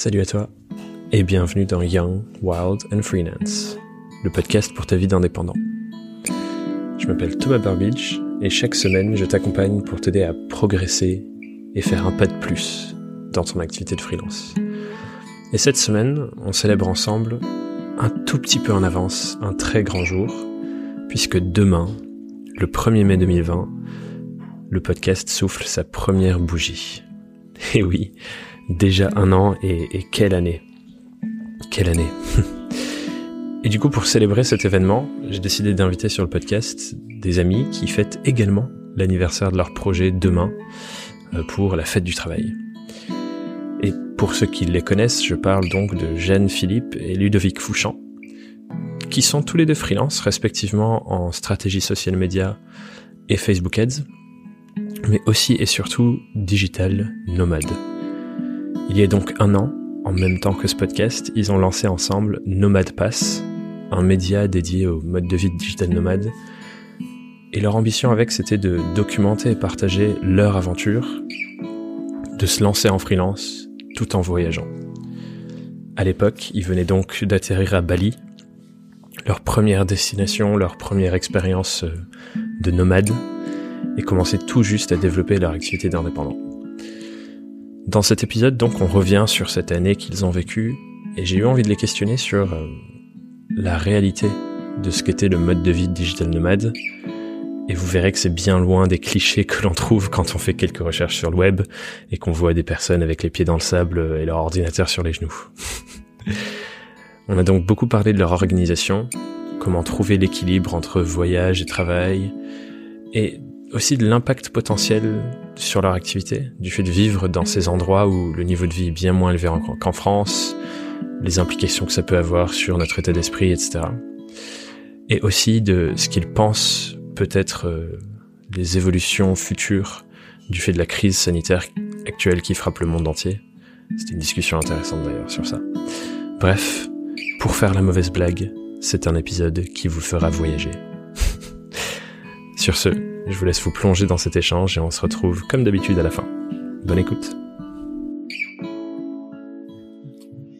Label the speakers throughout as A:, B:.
A: Salut à toi et bienvenue dans Young, Wild and Freelance, le podcast pour ta vie d'indépendant. Je m'appelle Thomas Burbidge et chaque semaine je t'accompagne pour t'aider à progresser et faire un pas de plus dans ton activité de freelance. Et cette semaine, on célèbre ensemble un tout petit peu en avance un très grand jour, puisque demain, le 1er mai 2020, le podcast souffle sa première bougie. Et oui, déjà un an et, quelle année. Quelle année. et du coup, pour célébrer cet événement, j'ai décidé d'inviter sur le podcast des amis qui fêtent également l'anniversaire de leur projet demain euh, pour la fête du travail. Et pour ceux qui les connaissent, je parle donc de Jeanne Philippe et Ludovic Fouchant, qui sont tous les deux freelance, respectivement en stratégie social media et Facebook Ads, mais aussi et surtout digital nomade. Il y a donc un an, en même temps que ce podcast, ils ont lancé ensemble Nomad Pass, un média dédié au mode de vie digital nomade. Et leur ambition avec, c'était de documenter et partager leur aventure, de se lancer en freelance tout en voyageant. À l'époque, ils venaient donc d'atterrir à Bali, leur première destination, leur première expérience euh, de nomade, et commençaient tout juste à développer leur activité d'indépendant. Dans cet épisode, donc, on revient sur cette année qu'ils ont vécue, et j'ai eu envie de les questionner sur euh, la réalité de ce qu'était le mode de vie digital nomade. Et vous verrez que c'est bien loin des clichés que l'on trouve quand on fait quelques recherches sur le web et qu'on voit des personnes avec les pieds dans le sable et leur ordinateur sur les genoux. on a donc beaucoup parlé de leur organisation, comment trouver l'équilibre entre voyage et travail, et aussi de l'impact potentiel sur leur activité, du fait de vivre dans ces endroits où le niveau de vie est bien moins élevé qu'en France, les implications que ça peut avoir sur notre état d'esprit, etc. Et aussi de ce qu'ils pensent peut-être euh, les évolutions futures du fait de la crise sanitaire actuelle qui frappe le monde entier. C'était une discussion intéressante d'ailleurs sur ça. Bref, pour faire la mauvaise blague, c'est un épisode qui vous fera voyager. sur ce, je vous laisse vous plonger dans cet échange et on se retrouve comme d'habitude à la fin. Bonne écoute.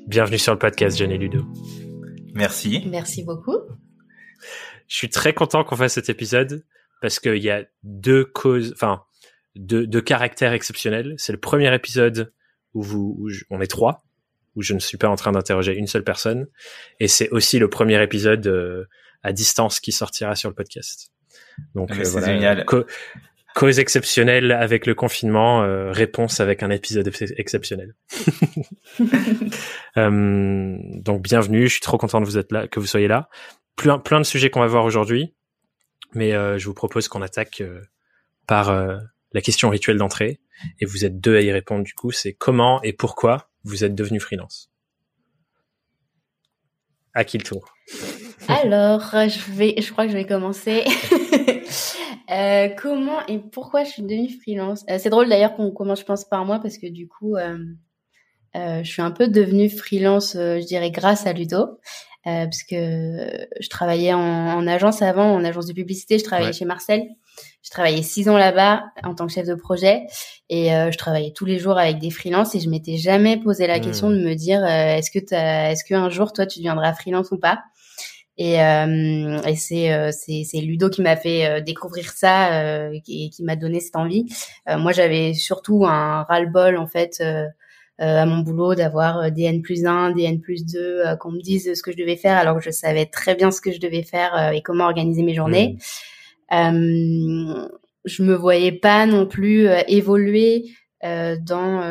A: Bienvenue sur le podcast Jeanne et Ludo.
B: Merci.
C: Merci beaucoup.
A: Je suis très content qu'on fasse cet épisode parce qu'il y a deux causes, enfin, deux, caractères exceptionnels. C'est le premier épisode où vous, on est trois, où je ne suis pas en train d'interroger une seule personne. Et c'est aussi le premier épisode euh, à distance qui sortira sur le podcast.
B: Donc euh, voilà, génial.
A: cause exceptionnelle avec le confinement, euh, réponse avec un épisode exceptionnel. euh, donc bienvenue, je suis trop content de vous être là, que vous soyez là. Plein, plein de sujets qu'on va voir aujourd'hui, mais euh, je vous propose qu'on attaque euh, par la question rituelle d'entrée, et vous êtes deux à y répondre du coup, c'est comment et pourquoi vous êtes devenu freelance? À qui le tour?
C: alors, je vais, je crois que je vais commencer. euh, comment et pourquoi je suis devenue freelance euh, C'est drôle d'ailleurs qu'on commence, je pense, par moi parce que du coup, euh, euh, je suis un peu devenue freelance, je dirais, grâce à Ludo. parce que je travaillais en, en, agence avant, en agence de publicité, je travaillais chez Marcel. Je travaillais six ans là-bas en tant que chef de projet et je travaillais tous les jours avec des freelances et je m'étais jamais posé la question hmm. de me dire est-ce que est-ce qu'un jour toi tu deviendras freelance ou pas? Et, euh, et c'est, euh, c'est, c'est Ludo qui m'a fait euh, découvrir ça euh, et qui m'a donné cette envie. moi, j'avais surtout un ras-le-bol en fait à mon boulot d'avoir des N plus 1, des N plus 2, qu'on me dise ce que je devais faire alors que je savais très bien ce que je devais faire et comment organiser mes journées. Mmh. je me voyais pas non plus évoluer dans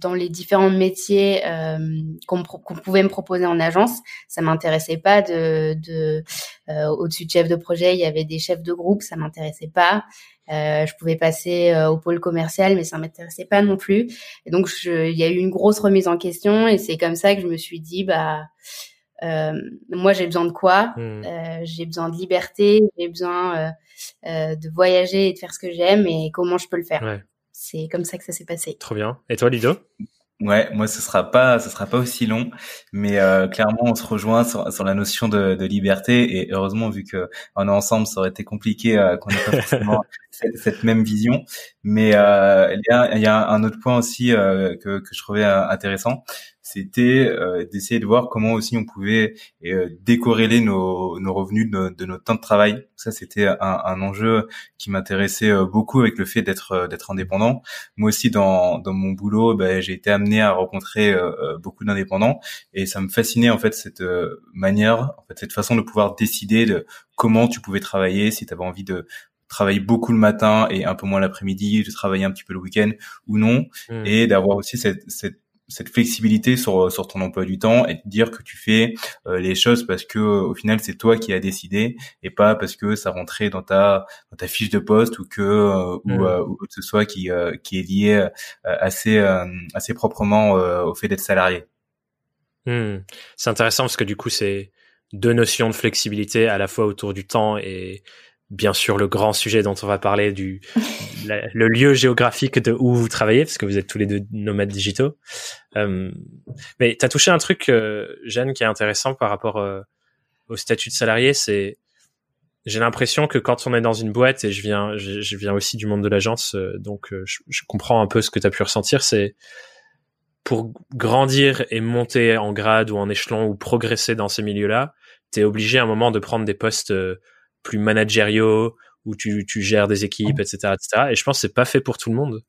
C: dans les différents métiers euh, qu'on pouvait me proposer en agence. Ça m'intéressait pas de, de euh, au-dessus de chef de projet, il y avait des chefs de groupe, ça m'intéressait pas. Euh, je pouvais passer euh, au pôle commercial, mais ça m'intéressait pas non plus. Et donc je, il y a eu une grosse remise en question, et c'est comme ça que je me suis dit bah euh, moi j'ai besoin de quoi? Mmh. J'ai besoin de liberté, j'ai besoin de voyager et de faire ce que j'aime, et comment je peux le faire.
A: Ouais
C: c'est comme ça que ça s'est passé.
A: Trop bien. Et toi, Lido?
B: Ouais, moi ce sera pas, ce sera pas aussi long, mais euh, clairement on se rejoint sur, sur la notion de, de, liberté et heureusement vu que on est ensemble, ça aurait été compliqué euh, qu'on n'ait pas forcément cette, cette, même vision. Mais euh, il, y a, il y a un autre point aussi euh, que, que je trouvais euh, intéressant, c'était euh, d'essayer de voir comment aussi on pouvait euh, décorréler nos, nos revenus de, de, notre temps de travail. Ça, c'était un, un, enjeu qui m'intéressait euh, beaucoup avec le fait d'être euh, d'être indépendant. Moi aussi, dans, dans mon boulot, ben, j'ai été amené à rencontrer beaucoup d'indépendants et ça me fascinait en fait cette manière, en fait cette façon de pouvoir décider de comment tu pouvais travailler, si tu avais envie de travailler beaucoup le matin et un peu moins l'après-midi, de travailler un petit peu le week-end ou non, mmh. et d'avoir aussi cette, cette cette flexibilité sur sur ton emploi du temps et te dire que tu fais euh, les choses parce que au final c'est toi qui as décidé et pas parce que ça rentrait dans ta dans ta fiche de poste ou que euh, ou, mmh. euh, ou, que ce soit qui qui est lié assez assez proprement au fait d'être salarié.
A: Mmh. C'est intéressant parce que du coup c'est deux notions de flexibilité à la fois autour du temps et bien sûr le grand sujet dont on va parler du le lieu géographique de où vous travaillez parce que vous êtes tous les deux nomades digitaux. Euh, mais tu as touché un truc euh, Jeanne qui est intéressant par rapport euh, au statut de salarié, c'est j'ai l'impression que quand on est dans une boîte et je viens je, viens aussi du monde de l'agence euh, donc je, je, comprends un peu ce que tu as pu ressentir, c'est pour grandir et monter en grade ou en échelon ou progresser dans ces milieux-là, tu es obligé à un moment de prendre des postes plus managériaux où tu, tu gères des équipes, etc., etc. Et je pense que c'est pas fait pour tout le monde.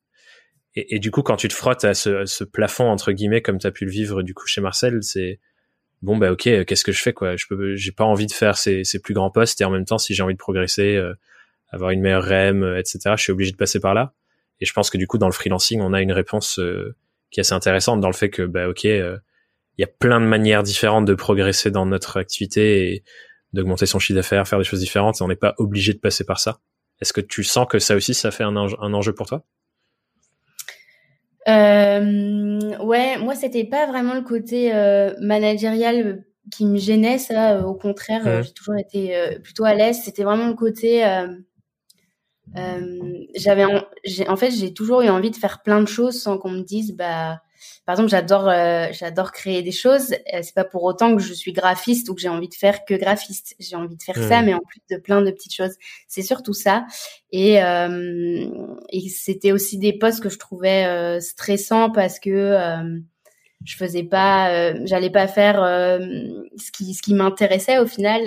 A: Et, et, du coup, quand tu te frottes à ce, ce plafond entre guillemets, comme tu as pu le vivre du coup chez Marcel, c'est bon bah ok, qu'est-ce que je fais quoi? Je peux, j'ai pas envie de faire ces, ces, plus grands postes et en même temps, si j'ai envie de progresser, euh, avoir une meilleure REM, euh, etc., je suis obligé de passer par là. Et je pense que du coup, dans le freelancing, on a une réponse euh, qui est assez intéressante dans le fait que bah ok, il y a plein de manières différentes de progresser dans notre activité et d'augmenter son chiffre d'affaires, faire des choses différentes, et on n'est pas obligé de passer par ça. Est-ce que tu sens que ça aussi, ça fait un enjeu, un enjeu pour toi?
C: Euh, Ouais, moi, c'était pas vraiment le côté euh, managérial qui me gênait, ça. Euh, au contraire, mmh. j'ai toujours été euh, plutôt à l'aise. C'était vraiment le côté. j'avais, en, en fait, j'ai toujours eu envie de faire plein de choses sans qu'on me dise, bah par exemple, j'adore euh, j'adore créer des choses. Euh, c'est pas pour autant que je suis graphiste ou que j'ai envie de faire que graphiste. J'ai envie de faire ça, mais en plus de plein de petites choses. C'est surtout ça. Et, euh, et c'était aussi des postes que je trouvais euh, stressants parce que euh, je faisais pas, j'allais pas faire ce qui ce qui m'intéressait au final.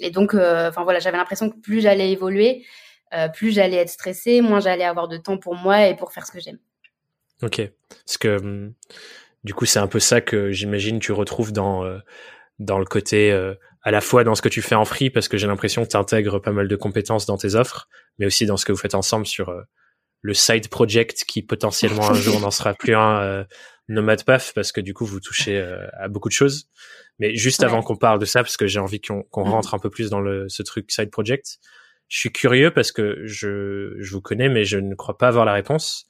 C: et donc, enfin voilà, j'avais l'impression que plus j'allais évoluer, plus j'allais être stressée, moins j'allais avoir de temps pour moi et pour faire ce que j'aime.
A: Ok. Parce que hum, du coup, c'est un peu ça que j'imagine tu retrouves dans euh, dans le côté euh, à la fois dans ce que tu fais en free parce que j'ai l'impression que tu intègres pas mal de compétences dans tes offres, mais aussi dans ce que vous faites ensemble sur euh, le side project qui potentiellement un jour n'en sera plus un nomade paf parce que du coup vous touchez à beaucoup de choses. Mais juste avant qu'on parle de ça, parce que j'ai envie qu'on mmh. rentre un peu plus dans le, ce truc side project, je suis curieux parce que je, je vous connais, mais je ne crois pas avoir la réponse.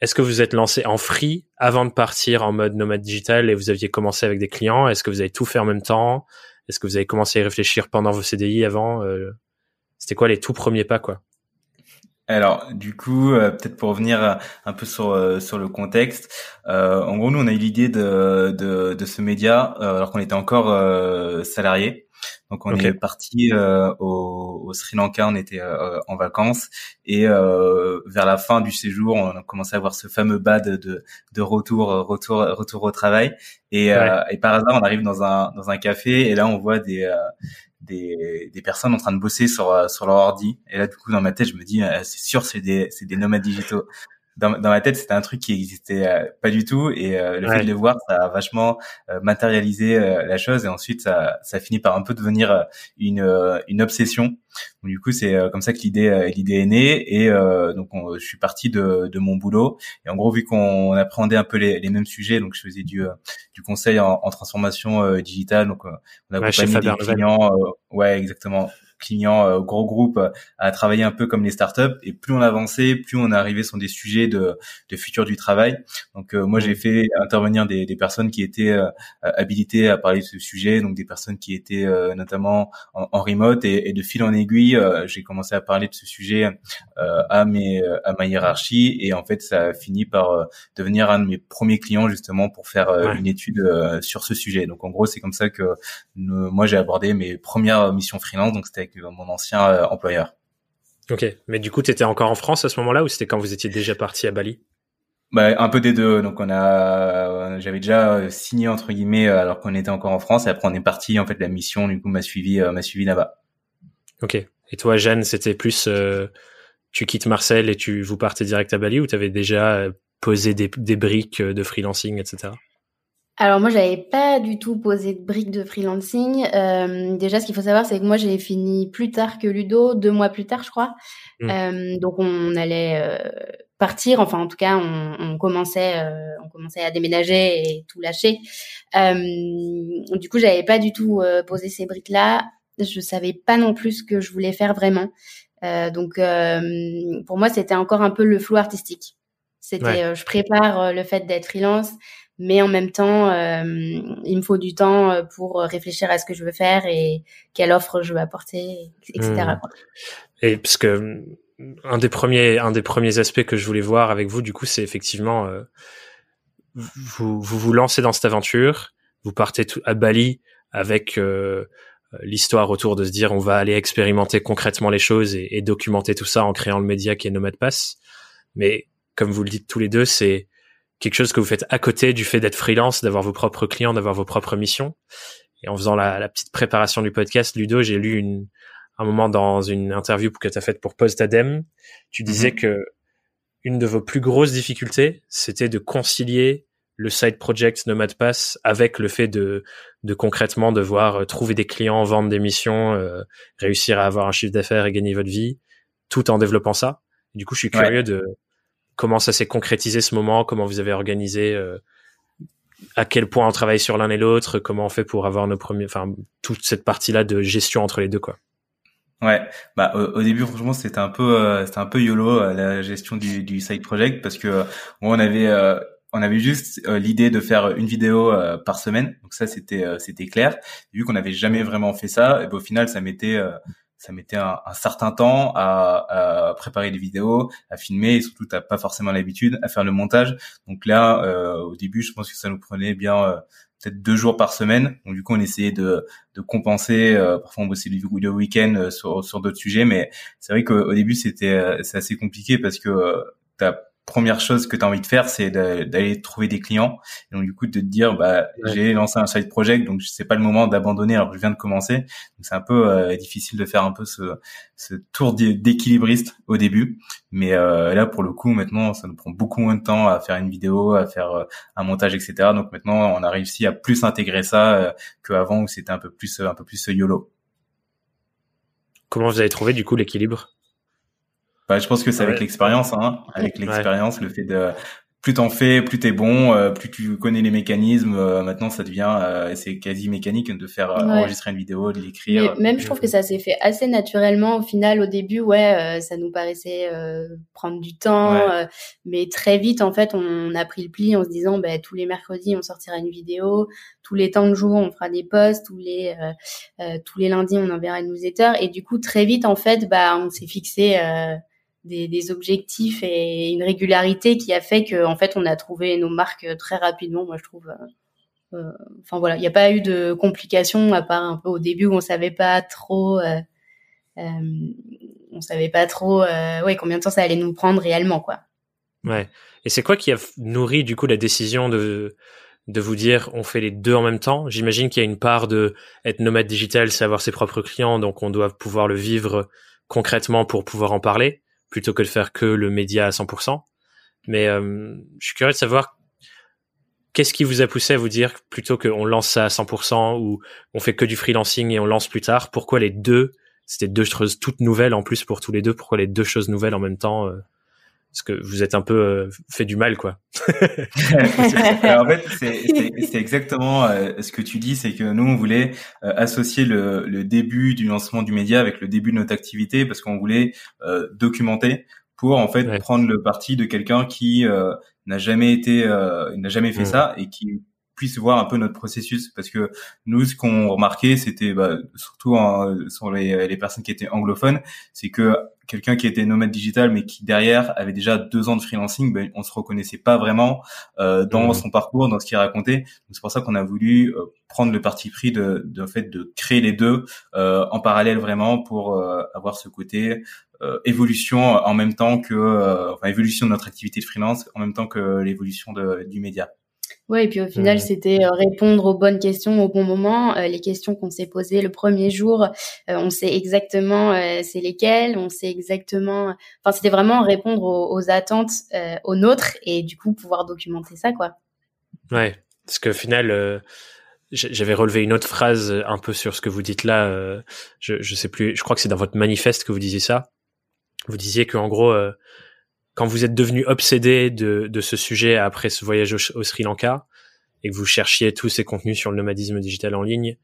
A: Est-ce que vous êtes lancé en free avant de partir en mode nomade digital et vous aviez commencé avec des clients? Est-ce que vous avez tout fait en même temps? Est-ce que vous avez commencé à réfléchir pendant vos CDI avant euh, C'était quoi les tout premiers pas quoi?
B: Alors, du coup, euh, peut-être pour revenir un peu sur euh, sur le contexte, en gros, nous, on a eu l'idée de, de, de ce média alors qu'on était encore salarié. Donc on est parti euh, au, au, Sri Lanka, on était euh, en vacances et euh, vers la fin du séjour, on a commencé à voir ce fameux bad de, de retour, retour, retour au travail. Et, et, par hasard, on arrive dans un dans un café et là on voit des des, des personnes en train de bosser sur sur leur ordi. Et là du coup dans ma tête, je me dis c'est sûr c'est des c'est des nomades digitaux dans, dans ma tête, c'était un truc qui existait euh, pas du tout. Et euh, le fait de le voir, ça a vachement euh, matérialisé la chose. Et ensuite, ça, ça finit par un peu devenir une, une obsession. du coup, c'est comme ça que l'idée l'idée est née. Et donc, je suis parti de, de mon boulot. Et en gros, vu qu'on appréhendait un peu les, les mêmes sujets, donc je faisais du, du conseil en, en transformation digitale. Donc, on a accompagné des clients. ouais, exactement clients gros groupes à travailler un peu comme les startups. Et plus on avançait, plus on arrivait sur des sujets de, de futur du travail. Donc moi j'ai fait intervenir des, des personnes qui étaient habilitées à parler de ce sujet, donc des personnes qui étaient notamment en, en, remote et, et, de fil en aiguille, j'ai commencé à parler de ce sujet à mes à ma hiérarchie et en fait ça a fini par devenir un de mes premiers clients justement pour faire une étude sur ce sujet. Donc en gros c'est comme ça que moi j'ai abordé mes premières missions freelance, donc c'était avec mon ancien euh, employeur.
A: Ok, mais du coup, tu étais encore en France à ce moment-là ou c'était quand vous étiez déjà parti à Bali?
B: Bah, un peu des deux. Donc on a, j'avais déjà signé entre guillemets alors qu'on était encore en France. Et après on est parti. En fait, la mission du coup m'a suivi, euh, m'a suivi là-bas.
A: Ok. Et toi, Jeanne, c'était plus, euh, tu quittes Marseille et tu vous partez direct à Bali ou tu avais déjà posé des, des briques de freelancing, etc.
C: Alors moi, j'avais pas du tout posé de briques de freelancing. Euh, déjà, ce qu'il faut savoir, c'est que moi, j'ai fini plus tard que Ludo, deux mois plus tard, je crois. Mmh. Euh, donc, on allait euh, partir. Enfin, en tout cas, on, on commençait, euh, on commençait à déménager et tout lâcher. Euh, du coup, j'avais pas du tout posé ces briques-là. Je savais pas non plus ce que je voulais faire vraiment. donc, pour moi, c'était encore un peu le flou artistique. C'était, je prépare le fait d'être freelance mais en même temps, euh, il me faut du temps euh, pour réfléchir à ce que je veux faire et quelle offre je veux apporter, etc. Hmm.
A: Et parce que un des premiers, un des premiers aspects que je voulais voir avec vous, du coup, c'est effectivement euh, vous, vous vous lancez dans cette aventure, vous partez à Bali avec euh, l'histoire autour de se dire on va aller expérimenter concrètement les choses et, et documenter tout ça en créant le média qui est Nomad Pass. Mais comme vous le dites tous les deux, c'est quelque chose que vous faites à côté du fait d'être freelance, d'avoir vos propres clients, d'avoir vos propres missions. Et en faisant la, la petite préparation du podcast, Ludo, j'ai lu une, un moment dans une interview que tu as faite pour Postadem, tu disais mhm. que une de vos plus grosses difficultés, c'était de concilier le side project Nomad Pass avec le fait de, de concrètement devoir euh, trouver des clients, vendre des missions, euh, réussir à avoir un chiffre d'affaires et gagner votre vie, tout en développement ça. du coup, je suis curieux de comment ça s'est concrétisé ce moment, comment vous avez organisé, euh, à quel point on travaille sur l'un et l'autre, comment on fait pour avoir nos premiers, enfin toute cette partie-là de gestion entre les deux quoi.
B: Ouais, bah au, début franchement c'était un peu euh, c'était un peu yolo euh, la gestion du, du side project parce que on avait on avait juste l'idée de faire une vidéo par semaine. Donc ça c'était c'était clair. Vu qu'on n'avait jamais vraiment fait ça et ben, au final ça mettait ça mettait un, certain temps à, préparer les vidéos, à filmer et surtout t'as pas forcément l'habitude à faire le montage. Donc là, euh, au début, je pense que ça nous prenait bien euh, peut-être deux jours par semaine. Donc du coup, on essayait de, compenser. Euh, parfois, on bossait le week-end sur, sur d'autres sujets, mais c'est vrai qu'au début, c'était c'est assez compliqué parce que t'as première chose que tu as envie de faire, c'est d'aller trouver des clients. Et donc du coup, de te dire, bah, j'ai lancé un side project, donc c'est pas le moment d'abandonner alors que je viens de commencer. Donc c'est un peu euh, difficile de faire un peu ce, ce tour d'équilibriste au début. Mais euh, là, pour le coup, maintenant, ça nous prend beaucoup moins de temps à faire une vidéo, à faire euh, un montage, etc. Donc maintenant, on a réussi à plus intégrer ça qu'avant où c'était un peu plus un peu plus YOLO.
A: Comment vous avez trouvé du coup l'équilibre?
B: Bah, je pense que c'est avec l'expérience, hein, avec l'expérience, le fait de plus t'en fais, plus t'es bon, euh, plus tu connais les mécanismes. Euh, maintenant, ça devient, euh, c'est quasi mécanique de faire enregistrer une vidéo, de l'écrire.
C: Même, je trouve que ça s'est fait assez naturellement. Au final, au début, ouais, ça nous paraissait prendre du temps, mais très vite, en fait, on, a pris le pli en se disant, bah, tous les mercredis, on sortira une vidéo, tous les temps de jour, on fera des posts, tous les tous les lundis, on enverra une newsletter, et du coup, très vite, en fait, bah, on s'est fixé des, objectifs et une régularité qui a fait qu'en en fait on a trouvé nos marques très rapidement moi je trouve euh, euh, enfin voilà. Il n'y a pas eu de complications à part un peu au début où on savait pas trop euh, on savait pas trop ouais combien de temps ça allait nous prendre réellement quoi.
A: Ouais. Et c'est quoi qui a nourri du coup la décision de de vous dire on fait les deux en même temps? J'imagine qu'il y a une part de être nomade digital c'est avoir ses propres clients donc on doit pouvoir le vivre concrètement pour pouvoir en parler plutôt que de faire que le média à 100%. Mais euh, je suis curieux de savoir qu'est-ce qui vous a poussé à vous dire plutôt qu'on lance ça à 100% ou on fait que du freelancing et on lance plus tard. Pourquoi les deux C'était deux choses toutes nouvelles en plus pour tous les deux. Pourquoi les deux choses nouvelles en même temps euh, parce que vous êtes un peu euh, fait du mal, quoi.
B: en fait, c'est exactement euh, ce que tu dis, c'est que nous, on voulait euh, associer le, le, début du lancement du média avec le début de notre activité, parce qu'on voulait documenter pour en fait prendre le parti de quelqu'un qui n'a jamais été, n'a jamais fait ça et qui puisse voir un peu notre processus. Parce que nous ce qu'on remarquait c'était bah, surtout sur les, les, personnes qui étaient anglophones c'est que quelqu'un qui était nomade digital mais qui derrière avait déjà deux ans de freelancing ben, on se reconnaissait pas vraiment euh, dans mmh. son parcours dans ce qu'il racontait. C'est pour ça qu'on a voulu euh, prendre le parti pris de, de fait de créer les deux euh, en parallèle vraiment pour euh, avoir ce côté euh, évolution en même temps que enfin évolution de notre activité de freelance en même temps que l'évolution du média
C: Ouais, et puis au final, c'était euh, répondre aux bonnes questions au bon moment. Euh, les questions qu'on s'est posées le premier jour, euh, on sait exactement c'est lesquelles, on sait exactement. Enfin, c'était vraiment répondre aux, attentes aux nôtres et du coup pouvoir documenter ça, quoi.
A: Ouais, parce qu'au final, j'avais relevé une autre phrase un peu sur ce que vous dites là. je, je sais plus, je crois que c'est dans votre manifeste que vous disiez ça. Vous disiez qu'en gros quand vous êtes devenu obsédé de, de ce sujet après ce voyage au, Sri Lanka et que vous cherchiez tous ces contenus sur le nomadisme digital en ligne,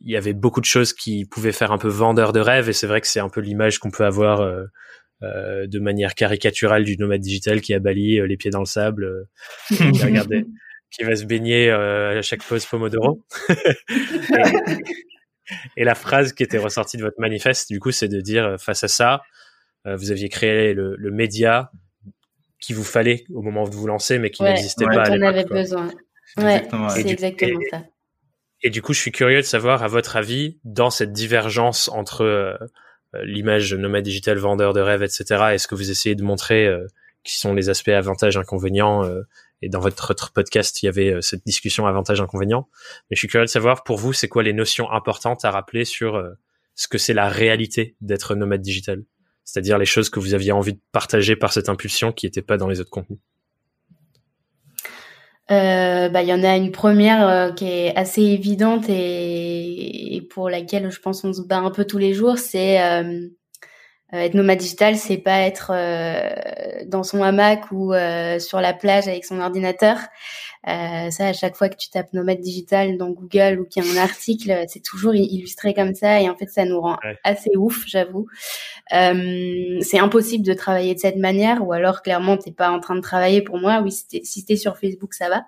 A: il y avait beaucoup de choses qui pouvaient faire un peu vendeur de rêve et c'est vrai que c'est un peu l'image qu'on peut avoir euh, euh, de manière caricaturale du nomade digital qui a Bali, euh, les pieds dans le sable, qui, qui va se baigner à chaque pause Pomodoro. et, et, la phrase qui était ressortie de votre manifeste, du coup, c'est de dire face à ça, vous aviez créé le, le média qu'il vous fallait au moment où vous vous lancez, mais qui n'existait pas à l'époque.
C: On avait besoin. Ouais, c'est exactement ça.
A: Et du coup, je suis curieux de savoir, à votre avis, dans cette divergence entre euh, l'image nomade digital, vendeur de rêve, etc., est-ce que vous essayez de montrer euh, qui sont les aspects avantages, inconvénients euh, Et dans votre autre podcast, il y avait cette discussion avantages, inconvénients. Mais je suis curieux de savoir, pour vous, c'est quoi les notions importantes à rappeler sur ce que c'est la réalité d'être nomade digital? C'est-à-dire les choses que vous aviez envie de partager par cette impulsion qui n'étaient pas dans les autres contenus
C: euh, bah, il y en a une première euh, qui est assez évidente et, pour laquelle je pense on se bat un peu tous les jours, c'est euh, être nomade digital, c'est pas être dans son hamac ou sur la plage avec son ordinateur. Euh, ça, à chaque fois que tu tapes nomade digital dans Google ou qu'il y a un article, c'est toujours illustré comme ça et en fait, ça nous rend assez ouf, j'avoue. Euh, c'est impossible de travailler de cette manière ou alors clairement, t'es pas en train de travailler pour moi. Oui, si t'es sur Facebook, ça va.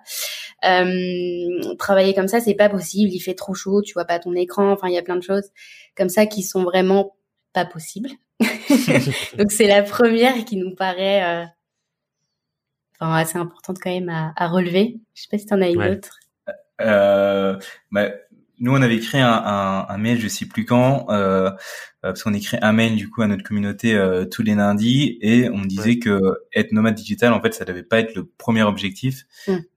C: Euh, travailler comme ça, c'est pas possible. Il fait trop chaud, tu vois pas ton écran. Enfin, il y a plein de choses comme ça qui sont vraiment pas possibles. Donc c'est la première qui nous paraît euh, enfin, assez importante quand même à, à relever. Je sais pas si tu en as une autre.
B: Euh, bah, nous, on avait créé un, un, un, mail, je sais plus quand, euh, euh parce qu'on écrit un mail du coup à notre communauté euh, tous les lundis, et on disait que être nomade digital, en fait, ça devait pas être le premier objectif,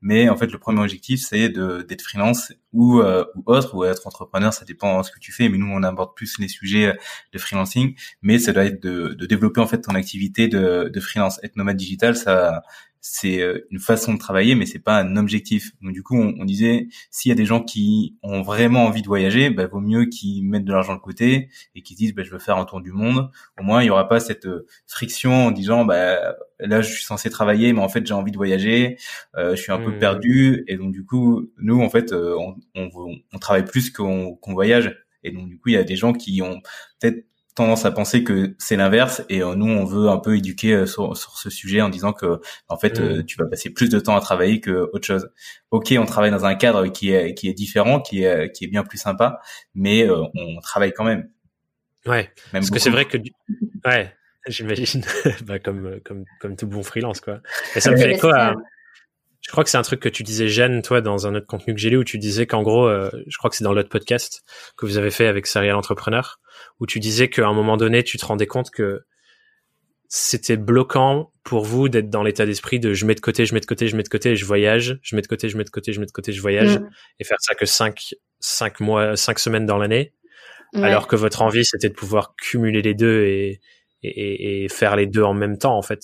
B: mais en fait, le premier objectif, c'est de d'être freelance ou euh, ou autre, ou être entrepreneur, ça dépend de ce que tu fais. Mais nous, on aborde plus les sujets de freelancing, mais ça doit être de, de développer en fait ton activité de, de freelance. Être nomade digital, ça c'est euh, une façon de travailler, mais c'est pas un objectif. Donc du coup, on, on disait s'il y a des gens qui ont vraiment envie de voyager, bah, vaut mieux qu'ils mettent de l'argent de côté et qu'ils disent bah, je veux faire un tour du monde. Au moins, il y aura pas cette euh, friction en disant bah là je suis censé travailler, mais en fait j'ai envie de voyager, euh, je suis un peu mmh. perdu et donc du coup nous en fait on, on, on travaille plus qu'on qu'on voyage. Et donc du coup, il y a des gens qui ont peut-être tendance à penser que c'est l'inverse et euh, nous on veut un peu éduquer euh, sur, sur, ce sujet en disant que en fait euh, mm. tu vas passer plus de temps à travailler que autre chose. Ok, on travaille dans un cadre qui est qui est différent, qui est qui est bien plus sympa, mais on travaille quand même.
A: Ouais. parce que c'est vrai que ouais, j'imagine bah, comme comme comme tout bon freelance quoi. Et ça me fait quoi je crois que c'est un truc que tu disais, Jeanne, toi, dans un autre contenu que j'ai lu, où tu disais qu'en gros, je crois que c'est dans l'autre podcast que vous avez fait avec Serial Entrepreneur, où tu disais qu'à un moment donné, tu te rendais compte que c'était bloquant pour vous d'être dans l'état d'esprit de je mets de côté, je mets de côté, je mets de côté, je voyage, je mets de côté, je mets de côté, je mets de côté, je voyage, mm. et faire ça que cinq, cinq mois, cinq semaines dans l'année, alors que votre envie c'était de pouvoir cumuler les deux et, et, et, faire les deux en même temps en fait.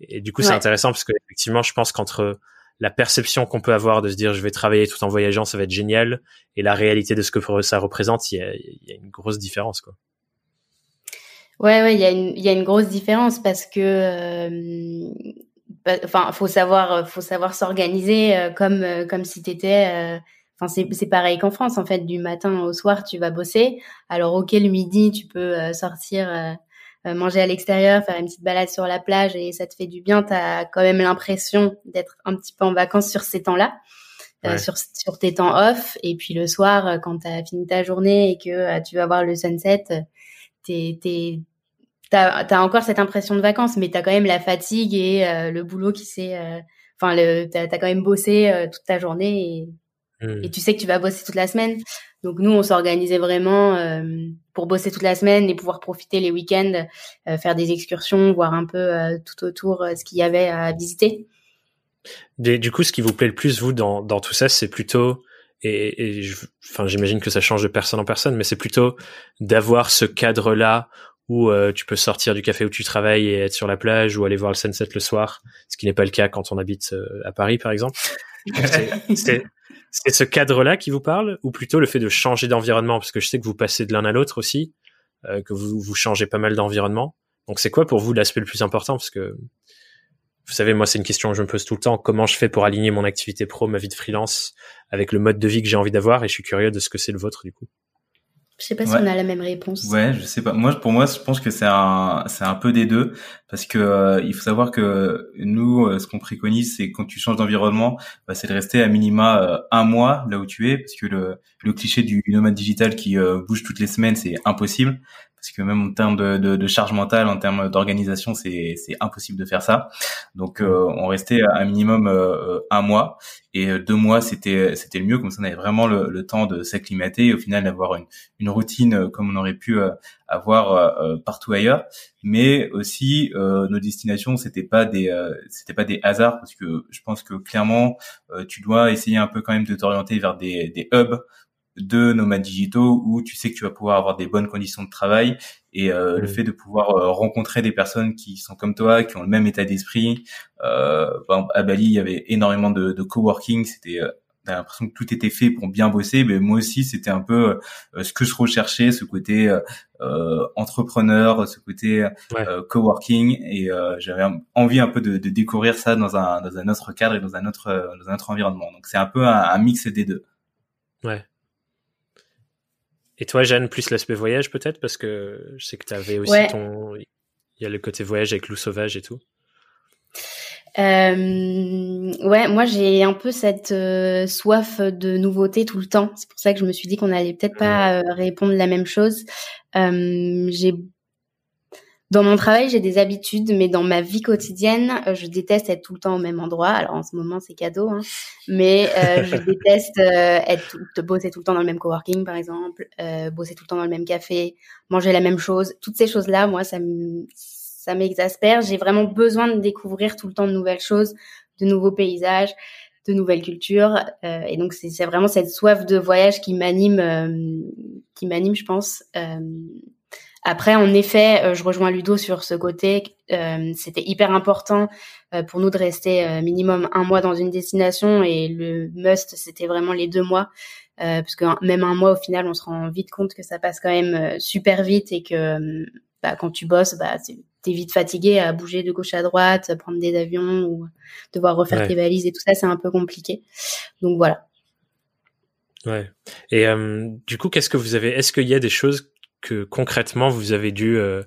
A: Et du coup, c'est intéressant parce que effectivement, je pense qu'entre la perception qu'on peut avoir de se dire je vais travailler tout en voyageant, ça va être génial, et la réalité de ce que ça représente, il y a, une grosse différence quoi.
C: Ouais, ouais, il y a une, il y a une grosse différence parce que, euh, bah, enfin, faut savoir, faut savoir s'organiser euh, comme, euh, comme si t'étais, enfin, c'est, c'est pareil qu'en France, en fait, du matin au soir, tu vas bosser. Alors, ok, le midi, tu peux sortir, manger à l'extérieur, faire une petite balade sur la plage et ça te fait du bien. T'as quand même l'impression d'être un petit peu en vacances sur ces temps-là. sur, sur tes temps off et puis le soir quand tu as fini ta journée et que tu vas voir le sunset t'es, t'as, as encore cette impression de vacances, mais t'as quand même la fatigue et euh, le boulot qui s'est, euh, enfin, le, t'as, as quand même bossé euh, toute ta journée et, mmh. et tu sais que tu vas bosser toute la semaine. Donc nous, on s'organisait vraiment pour bosser toute la semaine et pouvoir profiter les week-ends, faire des excursions, voir un peu tout autour ce qu'il y avait à visiter.
A: du coup, ce qui vous plaît le plus, vous, dans, dans tout ça, c'est plutôt et, et enfin j'imagine que ça change de personne en personne, mais c'est plutôt d'avoir ce cadre-là où euh, tu peux sortir du café où tu travailles et être sur la plage ou aller voir le sunset le soir, ce qui n'est pas le cas quand on habite euh, à Paris par exemple. C'est ce cadre-là qui vous parle ou plutôt le fait de changer d'environnement? Parce que je sais que vous passez de l'un à l'autre aussi, euh, que vous, vous changez pas mal d'environnement. Donc c'est quoi pour vous l'aspect le plus important? Parce que vous savez, moi, c'est une question que je me pose tout le temps. Comment je fais pour aligner mon activité pro, ma vie de freelance, avec le mode de vie que j'ai envie d'avoir? Et je suis curieux de ce que c'est le vôtre, du coup.
C: Je sais pas si on a la même réponse.
B: Ouais, je sais pas. Moi, pour moi, je pense que c'est un, c'est un peu des deux, parce que euh, il faut savoir que nous, euh, ce qu'on préconise, c'est quand tu changes d'environnement, bah, c'est de rester à minima euh, un mois là où tu es, parce que le, le cliché du nomade digital qui bouge toutes les semaines, c'est impossible parce que même en termes de, de, de charge mentale, en termes d'organisation, c'est impossible de faire ça. Donc euh, on restait à un minimum euh, un mois et deux mois c'était c'était le mieux, comme ça on avait vraiment le, temps de s'acclimater et au final d'avoir une, une routine euh, comme on aurait pu avoir partout ailleurs. Mais aussi nos destinations c'était pas des c'était pas des hasards parce que je pense que clairement tu dois essayer un peu quand même de t'orienter vers des, des hubs de nomades digitaux où tu sais que tu vas pouvoir avoir des bonnes conditions de travail et euh, le mmh. fait de pouvoir euh, rencontrer des personnes qui sont comme toi, qui ont le même état d'esprit. Euh, à Bali, il y avait énormément de, de coworking. C'était euh, T'as l'impression que tout était fait pour bien bosser, mais moi aussi c'était un peu euh, ce que je recherchais, ce côté euh, entrepreneur, ce côté coworking, et j'avais envie un peu de, de, découvrir ça dans un dans un autre cadre et dans un autre dans un autre environnement. Donc c'est un peu un, un mix des deux.
A: Ouais. Et toi, Jeanne, plus l'aspect voyage peut-être Parce que je sais que tu avais aussi ton... Il y a le côté voyage avec loup sauvage et tout.
C: Euh, ouais, moi j'ai un peu cette euh, soif de nouveauté tout le temps. C'est pour ça que je me suis dit qu'on allait peut-être pas euh, répondre la même chose. Euh, j'ai dans mon travail, j'ai des habitudes, mais dans ma vie quotidienne, euh, je déteste être tout le temps au même endroit. Alors en ce moment, c'est cadeau, hein. mais euh, je déteste euh, être de bosser tout le temps dans le même coworking, par exemple, euh, bosser tout le temps dans le même café, manger la même chose. Toutes ces choses-là, moi, ça ça m'exaspère. J'ai vraiment besoin de découvrir tout le temps de nouvelles choses, de nouveaux paysages, de nouvelles cultures. Euh, et donc c'est vraiment cette soif de voyage qui m'anime, qui m'anime, je pense. Après, en effet, euh, je rejoins Ludo sur ce côté. Euh, c'était hyper important euh, pour nous de rester minimum un mois dans une destination et le must, c'était vraiment les deux mois. parce que même un mois, au final, on se rend vite compte que ça passe quand même super vite et que bah, quand tu bosses, bah, t'es vite fatigué à bouger de gauche à droite, prendre des avions ou devoir refaire tes valises et tout ça, c'est un peu compliqué. Donc voilà.
A: Ouais. Et du coup, qu'est-ce que vous avez Est-ce qu'il y a des choses que concrètement vous avez dû euh,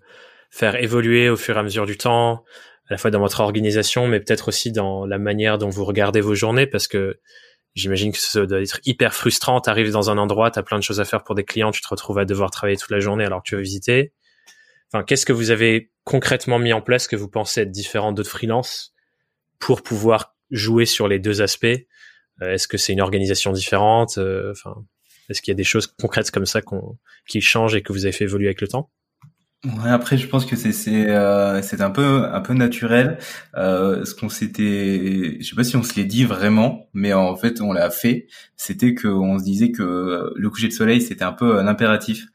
A: faire évoluer au fur et à mesure du temps, à la fois dans votre organisation, mais peut-être aussi dans la manière dont vous regardez vos journées, parce que j'imagine que ça doit être hyper frustrant. T'arrives dans un endroit, t'as plein de choses à faire pour des clients, tu te retrouves à devoir travailler toute la journée alors que tu veux visiter. Enfin, qu'est-ce que vous avez concrètement mis en place que vous pensez être différent d'autres freelance pour pouvoir jouer sur les deux aspects? Euh, Est-ce que c'est une organisation différente? Euh, Enfin, est-ce qu'il y a des choses concrètes comme ça qui changent et que vous avez fait évoluer avec le temps?
B: Ouais, après je pense que c'est c'est euh, un peu un peu naturel. Euh, ce qu'on s'était je sais pas si on se l'est dit vraiment mais en fait on l'a fait. C'était que on se disait que le coucher de soleil c'était un peu un impératif.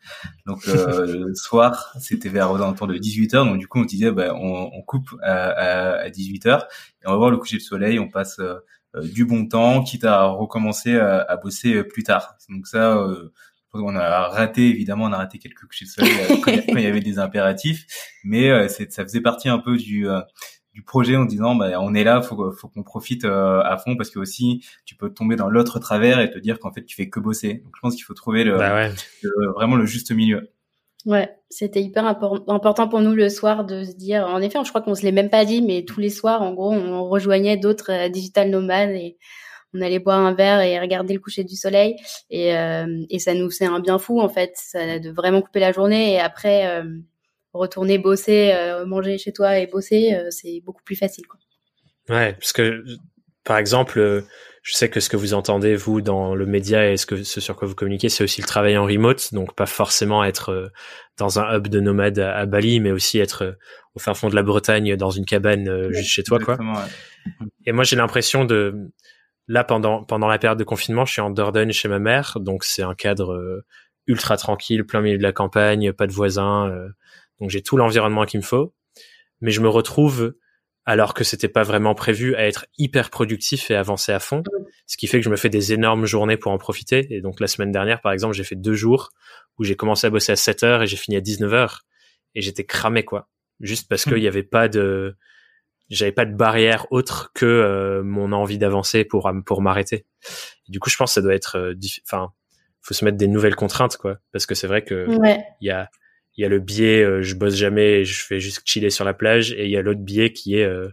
B: Donc euh, le soir c'était vers aux alentours de 18h donc du coup on disait bah, on, on coupe à, à, à 18h et on va voir le coucher de soleil. On passe euh, du bon temps, quitte à recommencer à, bosser plus tard. Donc ça, euh, on a raté évidemment, on a raté quelques soleil quand, il y avait des impératifs, mais ça faisait partie un peu du du projet en disant bah on est là faut faut qu'on profite à fond parce que aussi tu peux tomber dans l'autre travers et te dire qu'en fait tu fais que bosser. Donc je pense qu'il faut trouver le,
A: bah
B: vraiment le juste milieu.
C: Ouais, c'était hyper important pour nous le soir de se dire, en effet, je crois qu'on se l'est même pas dit, mais tous les soirs, en gros, on rejoignait d'autres euh, digital nomades et on allait boire un verre et regarder le coucher du soleil et, euh, et ça nous fait un bien fou en fait, ça de vraiment couper la journée et après euh, retourner bosser, manger chez toi et bosser, c'est beaucoup plus facile quoi.
A: Ouais, parce que par exemple je sais que ce que vous entendez vous dans le média et ce que ce sur quoi vous communiquez, c'est aussi le travail en remote, donc pas forcément être euh, dans un hub de nomade à, Bali, mais aussi être euh, au fin fond de la Bretagne dans une cabane euh, juste chez toi, quoi. Et moi, j'ai l'impression de là pendant pendant la période de confinement, je suis en Dordogne chez ma mère, donc c'est un cadre ultra tranquille, plein milieu de la campagne, pas de voisins, donc j'ai tout l'environnement qu'il me faut, mais je me retrouve alors que c'était pas vraiment prévu à être hyper productif et avancer à fond. Ce qui fait que je me fais des énormes journées pour en profiter. Et donc la semaine dernière, par exemple, j'ai fait deux jours où j'ai commencé à bosser à 7 heures et j'ai fini à 19 heures. Et j'étais cramé, quoi. Juste parce qu'il n'y avait pas de, j'avais pas de barrière autre que euh, mon envie d'avancer pour pour m'arrêter. Du coup, je pense que ça doit être, euh, enfin, faut se mettre des nouvelles contraintes, quoi. Parce que c'est vrai que il y a il y a le biais euh, je bosse jamais et je fais juste chiller sur la plage. Et il y a l'autre biais qui est euh,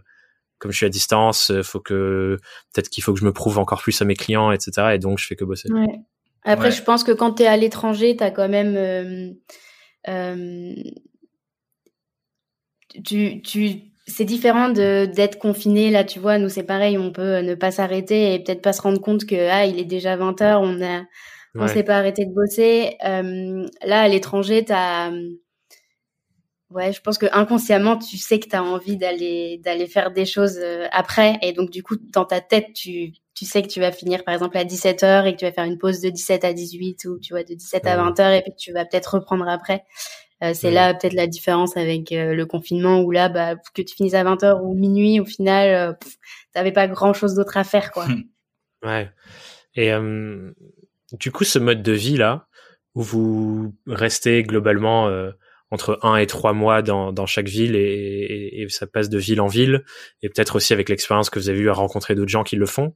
A: comme je suis à distance euh, faut que peut-être qu'il faut que je me prouve encore plus à mes clients etc et donc je fais que bosser.
C: Ouais. après je pense que quand tu es à l'étranger tu as quand même tu tu c'est différent de d'être confiné. Là tu vois nous c'est pareil. On peut ne pas s'arrêter et peut-être pas se rendre compte que ah il est déjà 20 heures. On a on s'est pas arrêté de bosser. Euh, là, à l'étranger, t'as, ouais, je pense que inconsciemment, tu sais que tu as envie d'aller d'aller faire des choses euh, après, et donc du coup, dans ta tête, tu tu sais que tu vas finir par exemple à 17 h et que tu vas faire une pause de 17 à 18 ou tu vois de 17 à 20 h et puis tu vas peut-être reprendre après. Euh, c'est là peut-être la différence avec le confinement où là, bah, que tu finisses à 20 h ou minuit, au final, tu t'avais pas grand chose d'autre à faire, quoi.
A: ouais. Et du coup, ce mode de vie là, où vous restez globalement euh, entre un et trois mois dans, dans chaque ville et, et, ça passe de ville en ville, et peut-être aussi avec l'expérience que vous avez eu à rencontrer d'autres gens qui le font.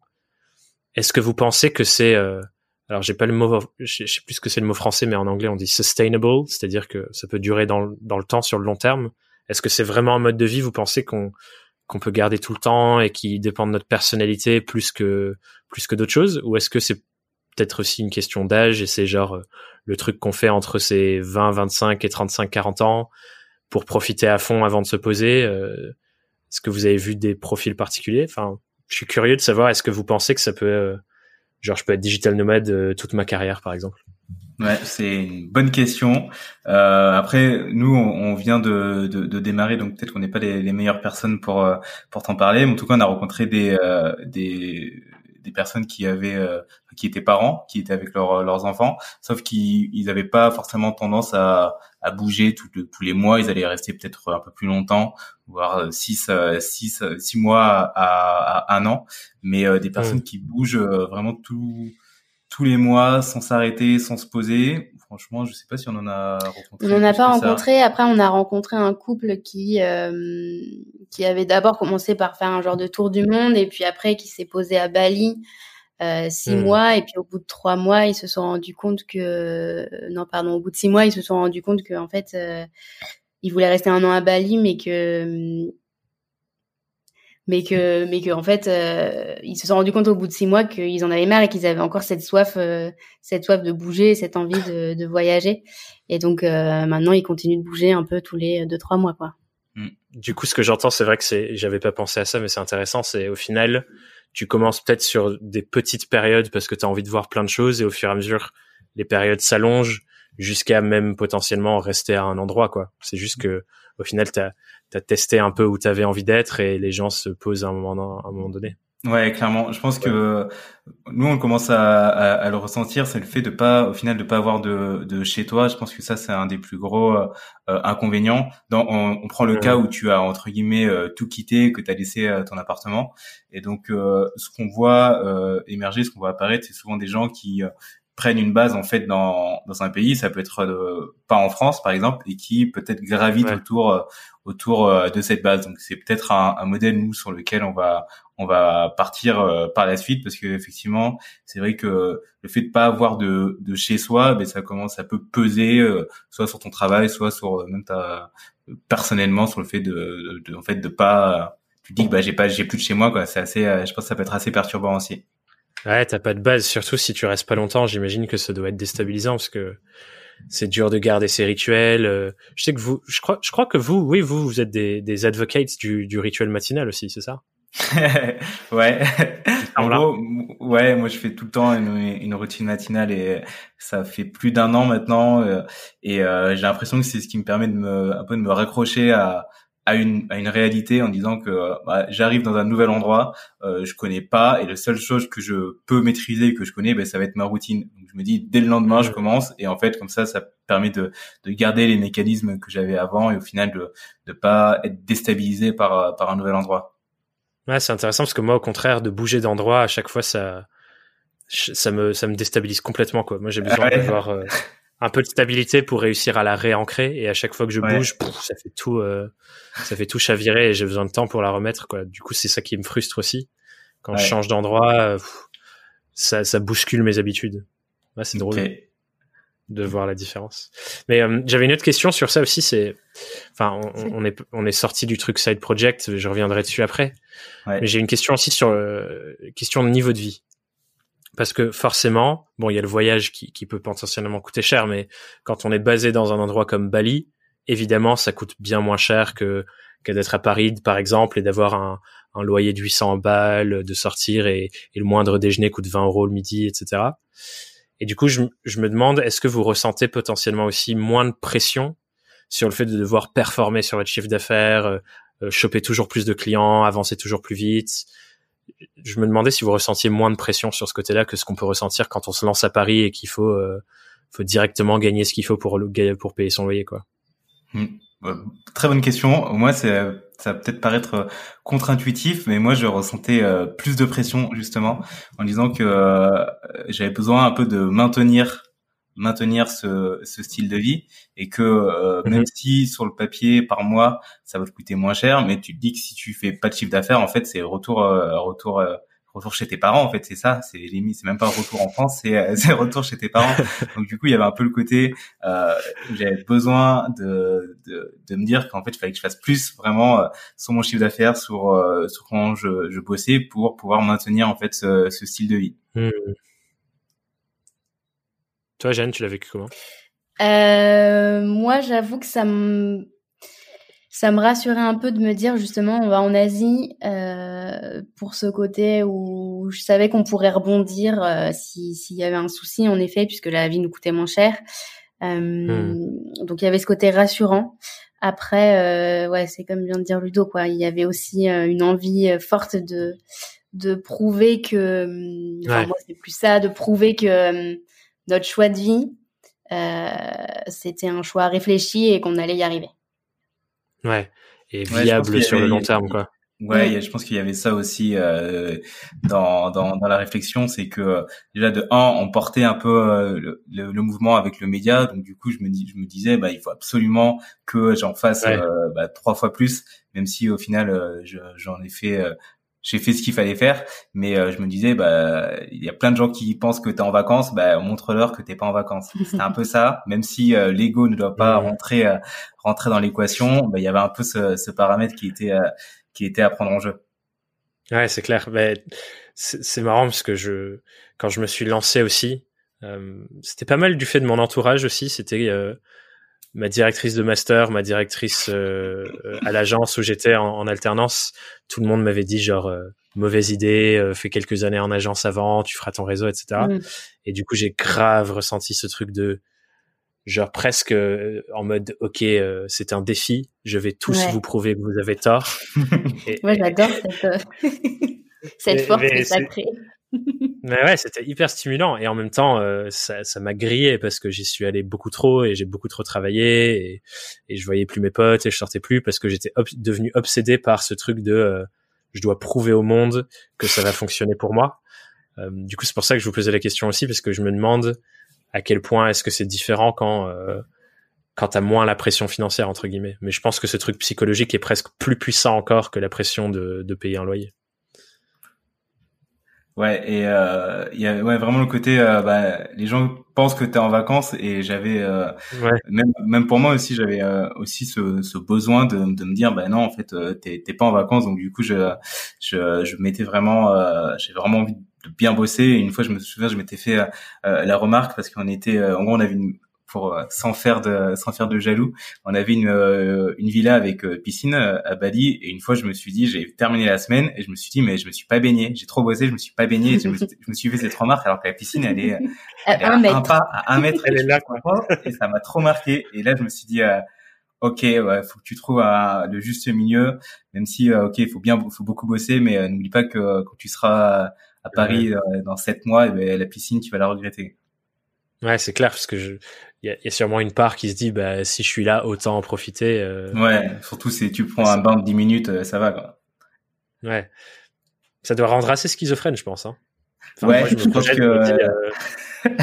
A: Est-ce que vous pensez que c'est euh, alors j'ai pas le mot, je sais plus ce que c'est le mot français, mais en anglais on dit sustainable, c'est-à-dire que ça peut durer dans, dans le temps sur le long terme. Est-ce que c'est vraiment un mode de vie? Vous pensez qu'on qu'on peut garder tout le temps et qui dépend de notre personnalité plus que plus que d'autres choses, ou est-ce que c'est peut-être aussi une question d'âge et c'est genre euh, le truc qu'on fait entre ses 20, 25 et 35, 40 ans pour profiter à fond avant de se poser. Euh, est-ce que vous avez vu des profils particuliers? Enfin, je suis curieux de savoir. Est-ce que vous pensez que ça peut, euh, genre, je peux être digital nomade toute ma carrière, par exemple?
B: Ouais, c'est une bonne question. Euh, après, nous, on, vient de, de, de démarrer, donc peut-être qu'on n'est pas les, les, meilleures personnes pour pour t'en parler. Mais en tout cas, on a rencontré des des des personnes qui avaient euh, qui étaient parents, qui étaient avec leurs enfants, sauf qu'ils n'avaient pas forcément tendance à, à bouger tous les mois. Ils allaient rester peut-être un peu plus longtemps, voire six, six, six mois à, à un an. Mais euh, des personnes qui bougent euh, vraiment tout, tous les mois sans s'arrêter, sans se poser. Franchement, je sais pas si on en a rencontré.
C: On n'en a pas rencontré. Après, on a rencontré un couple qui euh, qui avait d'abord commencé par faire un genre de tour du monde et puis après qui s'est posé à Bali euh, six hmm. mois et puis au bout de trois mois, ils se sont rendus compte que non, pardon, au bout de six mois, ils se sont rendus compte que en fait, euh, ils voulaient rester un an à Bali, mais que mais que mais que en fait euh, ils se sont rendus compte au bout de six mois qu'ils en avaient marre et qu'ils avaient encore cette soif euh, cette soif de bouger cette envie de, de voyager. Et donc euh, maintenant ils continuent de bouger un peu tous les deux trois mois quoi.
A: Mm. du coup ce que j'entends c'est vrai que c'est j'avais pas pensé à ça mais c'est intéressant c'est au final tu commences peut-être sur des petites périodes parce que tu as envie de voir plein de choses et au fur et à mesure les périodes s'allongent jusqu'à même potentiellement rester à un endroit quoi. C'est juste que au final tu as t'as testé un peu où t'avais envie d'être et les gens se posent à un moment, à un moment donné.
B: Ouais, clairement. Je pense que nous, on commence à, à, le ressentir, c'est le fait de pas, au final, de pas avoir de, de chez toi. Je pense que ça, c'est un des plus gros euh, inconvénients. Dans, on, on, prend le cas où tu as entre guillemets euh, tout quitté, que tu as laissé euh, ton appartement, et donc ce qu'on voit émerger, ce qu'on voit apparaître, c'est souvent des gens qui prennent une base en fait dans dans un pays, ça peut être euh, pas en France par exemple, et qui peut-être gravite autour euh, autour euh, de cette base. Donc c'est peut-être un, un, modèle nous sur lequel on va on va partir par la suite parce que effectivement c'est vrai que le fait de pas avoir de de chez soi, ben ça commence ça peut peser soit sur ton travail, soit sur même ta personnellement sur le fait de, de, en fait de pas tu dis que bah j'ai pas j'ai plus de chez moi quoi. C'est assez je pense que ça peut être assez perturbant aussi.
A: Ouais, t'as pas de base, surtout si tu restes pas longtemps. J'imagine que ça doit être déstabilisant parce que c'est dur de garder ses rituels. Euh, je sais que vous, je crois, je crois que vous, oui, vous, vous êtes des, des advocates du, du rituel matinal aussi, c'est ça?
B: Ouais. en gros, ouais, moi je fais tout le temps une, une, routine matinale et ça fait plus d'un an maintenant euh, et euh, j'ai l'impression que c'est ce qui me permet de me un peu de me raccrocher à à une, à une réalité en disant que bah, j'arrive dans un nouvel endroit, euh, je connais pas et la seule chose que je peux maîtriser que je connais, ben, ça va être ma routine. Donc je me dis dès le lendemain je commence et en fait comme ça ça permet de, de garder les mécanismes que j'avais avant et au final de de pas être déstabilisé par par un nouvel endroit.
A: Ouais, c'est intéressant parce que moi au contraire de bouger d'endroit à chaque fois ça ça me ça me déstabilise complètement quoi. Moi j'ai besoin d'avoir euh, un peu de stabilité pour réussir à la réancrer et à chaque fois que je bouge ça fait tout euh, ça fait tout chavirer et j'ai besoin de temps pour la remettre quoi. Du coup c'est ça qui me frustre aussi. Quand je change d'endroit euh, ça, ça bouscule mes habitudes. Ouais, c'est drôle de voir la différence. Mais euh, j'avais une autre question sur ça aussi c'est enfin on, on, est on est sorti du truc side project je reviendrai dessus après. Mais j'ai une question aussi sur question de niveau de vie parce que forcément, bon, il y a le voyage qui, qui, peut potentiellement coûter cher, mais quand on est basé dans un endroit comme Bali, évidemment, ça coûte bien moins cher que, que d'être à Paris, par exemple, et d'avoir un, un, loyer de 800 balles, de sortir et, et, le moindre déjeuner coûte 20 euros le midi, etc. Et du coup, je, je me demande, est-ce que vous ressentez potentiellement aussi moins de pression sur le fait de devoir performer sur votre chiffre d'affaires, euh, euh choper toujours plus de clients, avancer toujours plus vite, je me demandais si vous ressentiez moins de pression sur ce côté-là que ce qu'on peut ressentir quand on se lance à Paris et qu'il faut, euh, faut directement gagner ce qu'il faut pour, pour payer son loyer, quoi.
B: Hmm. Très bonne question. Moi, c'est, ça va peut-être paraître euh, contre-intuitif, mais moi, je ressentais euh, plus de pression justement en disant que j'avais besoin un peu de maintenir maintenir ce, ce style de vie et que euh, mhm. même si sur le papier par mois ça va te coûter moins cher mais tu te dis que si tu fais pas de chiffre d'affaires en fait c'est retour euh, retour euh, retour chez tes parents en fait c'est ça c'est limite c'est même pas retour en France c'est c'est retour chez tes parents donc du coup il y avait un peu le côté j'avais besoin de, de, de me dire qu'en fait il fallait que je fasse plus vraiment sur mon chiffre d'affaires sur sur comment je, je bossais pour pouvoir maintenir en fait ce, ce style de vie mmh.
A: Toi, Jeanne, tu l'as vécu comment?
C: Euh, Moi, j'avoue que ça me ça me rassurait un peu de me dire justement on va en Asie euh, pour ce côté où je savais qu'on pourrait rebondir euh, s'il y avait un souci en effet puisque la vie nous coûtait moins cher. Euh, hmm. Donc il y avait ce côté rassurant. Après, ouais, c'est comme vient de dire Ludo quoi. Il y avait aussi une envie forte de de prouver que, enfin moi c'est plus ça, de prouver que notre choix de vie, euh, c'était un choix réfléchi et qu'on allait y arriver.
A: Ouais, et viable sur le long terme, quoi.
B: Ouais, je pense qu'il y avait ça aussi euh, dans, dans, dans la réflexion, c'est que déjà de un, on portait un peu euh, le, le, mouvement avec le média, donc du coup je me dis, je me disais, bah il faut absolument que j'en fasse euh, bah, trois fois plus, même si au final euh, j'en ai fait j'ai fait ce qu'il fallait faire, mais euh, je me disais, bah, il y a plein de gens qui pensent que tu es en vacances, bah, montre-leur que t'es pas en vacances. C'est un peu ça, même si euh, l'ego ne doit pas rentrer euh, rentrer dans l'équation, bah, il y avait un peu ce, ce paramètre qui était qui était à prendre en jeu.
A: Ouais, c'est clair. Mais c'est marrant parce que je, quand je me suis lancé aussi, c'était pas mal du fait de mon entourage aussi. C'était ma directrice de master, ma directrice euh, à l'agence où j'étais en, alternance, tout le monde m'avait dit genre euh, mauvaise idée, euh, fais quelques années en agence avant, tu feras ton réseau, etc. Mm. Et du coup, j'ai grave ressenti ce truc de genre presque en mode ok, c'est un défi, je vais tous vous prouver que vous avez tort.
C: Moi, j'adore cette cette force que ça crée.
A: Mais ouais, c'était hyper stimulant et en même temps, euh, ça, ça m'a grillé parce que j'y suis allé beaucoup trop et j'ai beaucoup trop travaillé et, et, je voyais plus mes potes et je sortais plus parce que j'étais devenu obsédé par ce truc de euh, je dois prouver au monde que ça va fonctionner pour moi. du coup, c'est pour ça que je vous posais la question aussi, parce que je me demande à quel point est-ce que c'est différent quand quand t'as moins la pression financière entre guillemets. Mais je pense que ce truc psychologique est presque plus puissant encore que la pression de, de payer un loyer.
B: Ouais, et euh, il y a ouais, vraiment le côté, euh, bah, les gens pensent que tu es en vacances et j'avais, euh, même, même pour moi aussi, j'avais euh, aussi ce, ce besoin de, de me dire, bah non, en fait, euh, t'es pas en vacances, donc du coup, je, je, je m'étais vraiment, j'ai vraiment envie de bien bosser. Et une fois, je me souviens, je m'étais fait la remarque parce qu'on était, en gros, on avait une, pour euh, sans faire de sans faire de jaloux. On avait une euh, une villa avec euh, piscine à Bali. Et une fois je me suis dit j'ai terminé la semaine et je me suis dit mais je me suis pas baigné, j'ai trop bossé, je me suis pas baigné, et je, me, je me suis fait cette remarque alors que la piscine elle est, elle est à, un pas à un mètre,
A: elle est là
B: quoi. Et ça m'a trop marqué. Et là je me suis dit ok ouais faut que tu trouves le juste milieu. Même si ok il faut bien faut beaucoup bosser mais n'oublie pas que quand tu seras à Paris dans sept mois, et eh ben, la piscine tu vas la regretter.
A: Ouais, c'est clair parce que je, il y, y, a sûrement une part qui se dit bah si je suis là autant en profiter. Euh...
B: Ouais, surtout si tu prends un bain de 10 minutes, euh, ça va quoi.
A: Ouais. Ça doit rendre assez schizophrène, je pense. Hein.
B: Enfin, ouais, moi, je, pense que. Euh...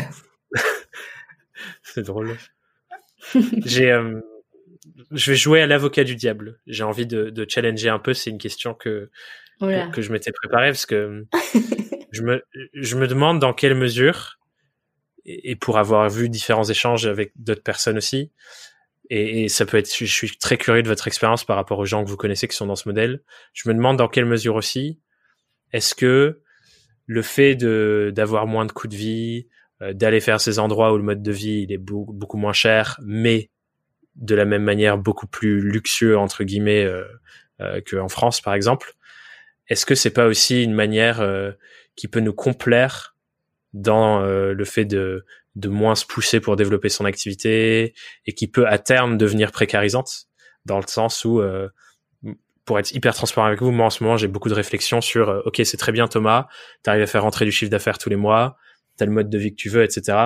A: c'est drôle. J'ai, euh, je vais jouer à l'avocat du diable. J'ai envie de, de, challenger un peu. C'est une question que que, que, je m'étais préparé parce que je me je me demande dans quelle mesure et, pour avoir vu différents échanges avec d'autres personnes aussi. Et, ça peut être, je, suis très curieux de votre expérience par rapport aux gens que vous connaissez qui sont dans ce modèle. Je me demande dans quelle mesure aussi, est-ce que le fait de d'avoir moins de coûts de vie, euh, d'aller faire ces endroits où le mode de vie il est beaucoup, beaucoup moins cher, mais de la même manière beaucoup plus luxueux entre guillemets euh, euh, qu'en France par exemple, est-ce que c'est pas aussi une manière euh, qui peut nous complaire dans euh, le fait de, de moins se pousser pour développer son activité et qui peut à terme devenir précarisante dans le sens où euh, pour être hyper transparent avec vous, moi en ce moment j'ai beaucoup de réflexions sur euh, ok c'est très bien Thomas, tu arrives à faire rentrer du chiffre d'affaires tous les mois, tu as le mode de vie que tu veux, etc.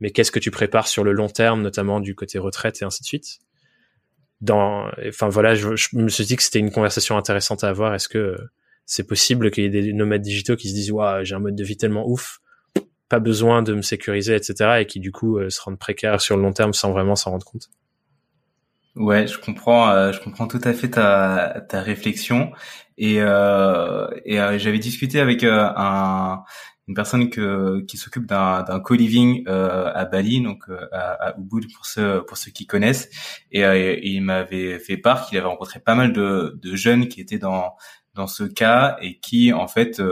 A: Mais qu'est-ce que tu prépares sur le long terme, notamment du côté retraite et ainsi de suite? Dans, enfin voilà, je, me suis dit que c'était une conversation intéressante à avoir. Est-ce que c'est possible qu'il y ait des nomades digitaux qui se disent waouh j'ai un mode de vie tellement ouf pas besoin de me sécuriser, etc. et qui du coup euh, se rendent précaires sur le long terme sans vraiment s'en rendre compte.
B: Ouais, je comprends, euh, je comprends tout à fait ta, ta réflexion et, euh, et euh, j'avais discuté avec un, une personne que, qui s'occupe d'un, d'un co-living à Bali, donc à, à, Ubud pour ceux pour ceux qui connaissent, et, et il m'avait fait part qu'il avait rencontré pas mal de, de jeunes qui étaient dans dans ce cas et qui en fait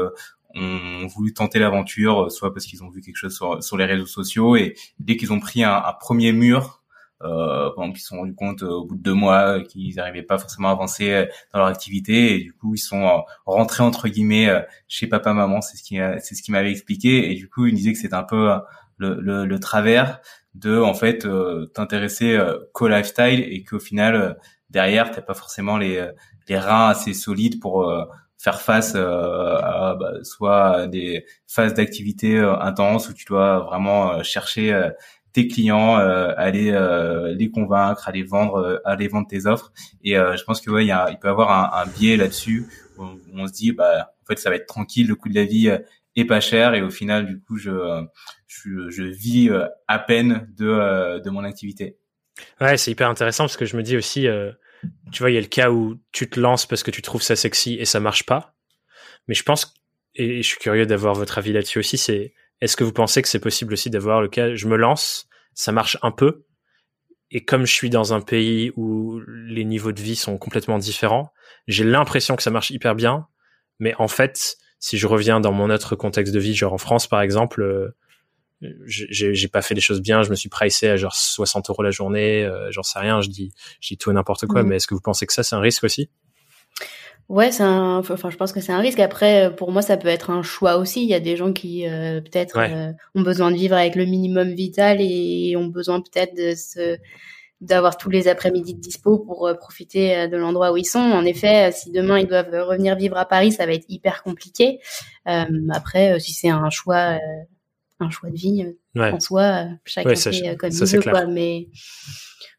B: ont voulu tenter l'aventure, soit parce qu'ils ont vu quelque chose sur, sur les réseaux sociaux et dès qu'ils ont pris un, premier mur, euh, ils se sont rendus compte euh, au bout de deux mois qu'ils n'arrivaient pas forcément à avancer euh, dans leur activité et du coup ils sont euh, rentrés entre guillemets chez papa maman, c'est ce qui c'est ce qui m'avait expliqué et du coup ils disaient que c'était un peu le, le, le, travers de en fait t'intéresser qu'au lifestyle et qu'au final derrière t'as pas forcément les les reins assez solides pour faire face euh, à bah, soit des phases d'activité euh, intenses où tu dois vraiment euh, chercher tes clients, aller les convaincre, aller vendre, aller vendre tes offres. Et je pense que ouais, y a, il peut y avoir un, un biais là-dessus où on, se dit bah en fait ça va être tranquille, le coût de la vie est pas cher et au final du coup je je, je vis à peine de de mon activité.
A: Ouais, c'est hyper intéressant parce que je me dis aussi tu vois, il y a le cas où tu te lances parce que tu trouves ça sexy et ça marche pas. Mais je pense, et je suis curieux d'avoir votre avis là-dessus aussi, c'est est-ce que vous pensez que c'est possible aussi d'avoir le cas, je me lance, ça marche un peu, et comme je suis dans un pays où les niveaux de vie sont complètement différents, j'ai l'impression que ça marche hyper bien, mais en fait, si je reviens dans mon autre contexte de vie, genre en France par exemple, euh, j'ai pas fait les choses bien, je me suis pricé à genre 60 euros la journée, euh, j'en sais rien, je dis, je dis tout et n'importe quoi, mhm. mais est-ce que vous pensez que ça c'est un risque aussi?
C: Ouais, c'est un, enfin, je pense que c'est un risque. Après, pour moi, ça peut être un choix aussi. Il y a des gens qui euh, peut-être euh, ont besoin de vivre avec le minimum vital et ont besoin peut-être de se d'avoir tous les après-midi de dispo pour profiter de l'endroit où ils sont. En effet, si demain ils doivent revenir vivre à Paris, ça va être hyper compliqué. après, si c'est un choix un choix de vie euh, en soi. Euh, chacun fait euh, comme il veut, quoi. Mais,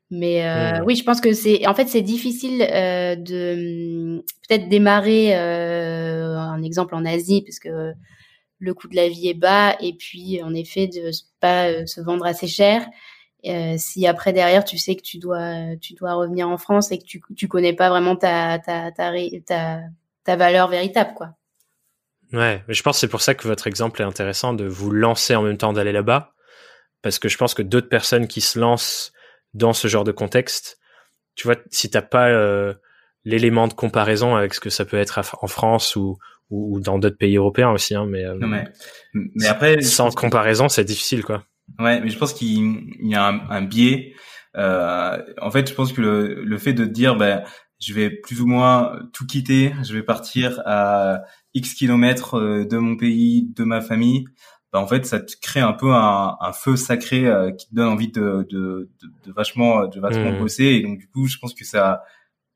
C: mais mmh. oui, je pense que c'est, en fait, c'est difficile de peut-être démarrer un exemple en Asie, parce que le coût de la vie est bas et puis en effet de pas se vendre assez cher. si après derrière tu sais que tu dois tu dois revenir en France et que tu tu connais pas vraiment ta ta ta ta, ta valeur véritable quoi.
A: Ouais, mais je pense que c'est pour ça que votre exemple est intéressant de vous lancer en même temps d'aller là-bas parce que je pense que d'autres personnes qui se lancent dans ce genre de contexte, tu vois, si t'as pas euh, l'élément de comparaison avec ce que ça peut être en France ou, ou dans d'autres pays européens aussi, hein, mais, euh,
B: mais, mais après
A: sans comparaison, c'est difficile, quoi.
B: Ouais, mais je pense qu'il y a un, un biais. Euh, en fait, je pense que le, le fait de dire, ben, je vais plus ou moins tout quitter, je vais partir à X kilomètres euh, de mon pays, de ma famille, bah, en fait ça te crée un peu un, un feu sacré euh, qui te donne envie de, de, de, de vachement de vachement mmh. bosser et donc du coup je pense que ça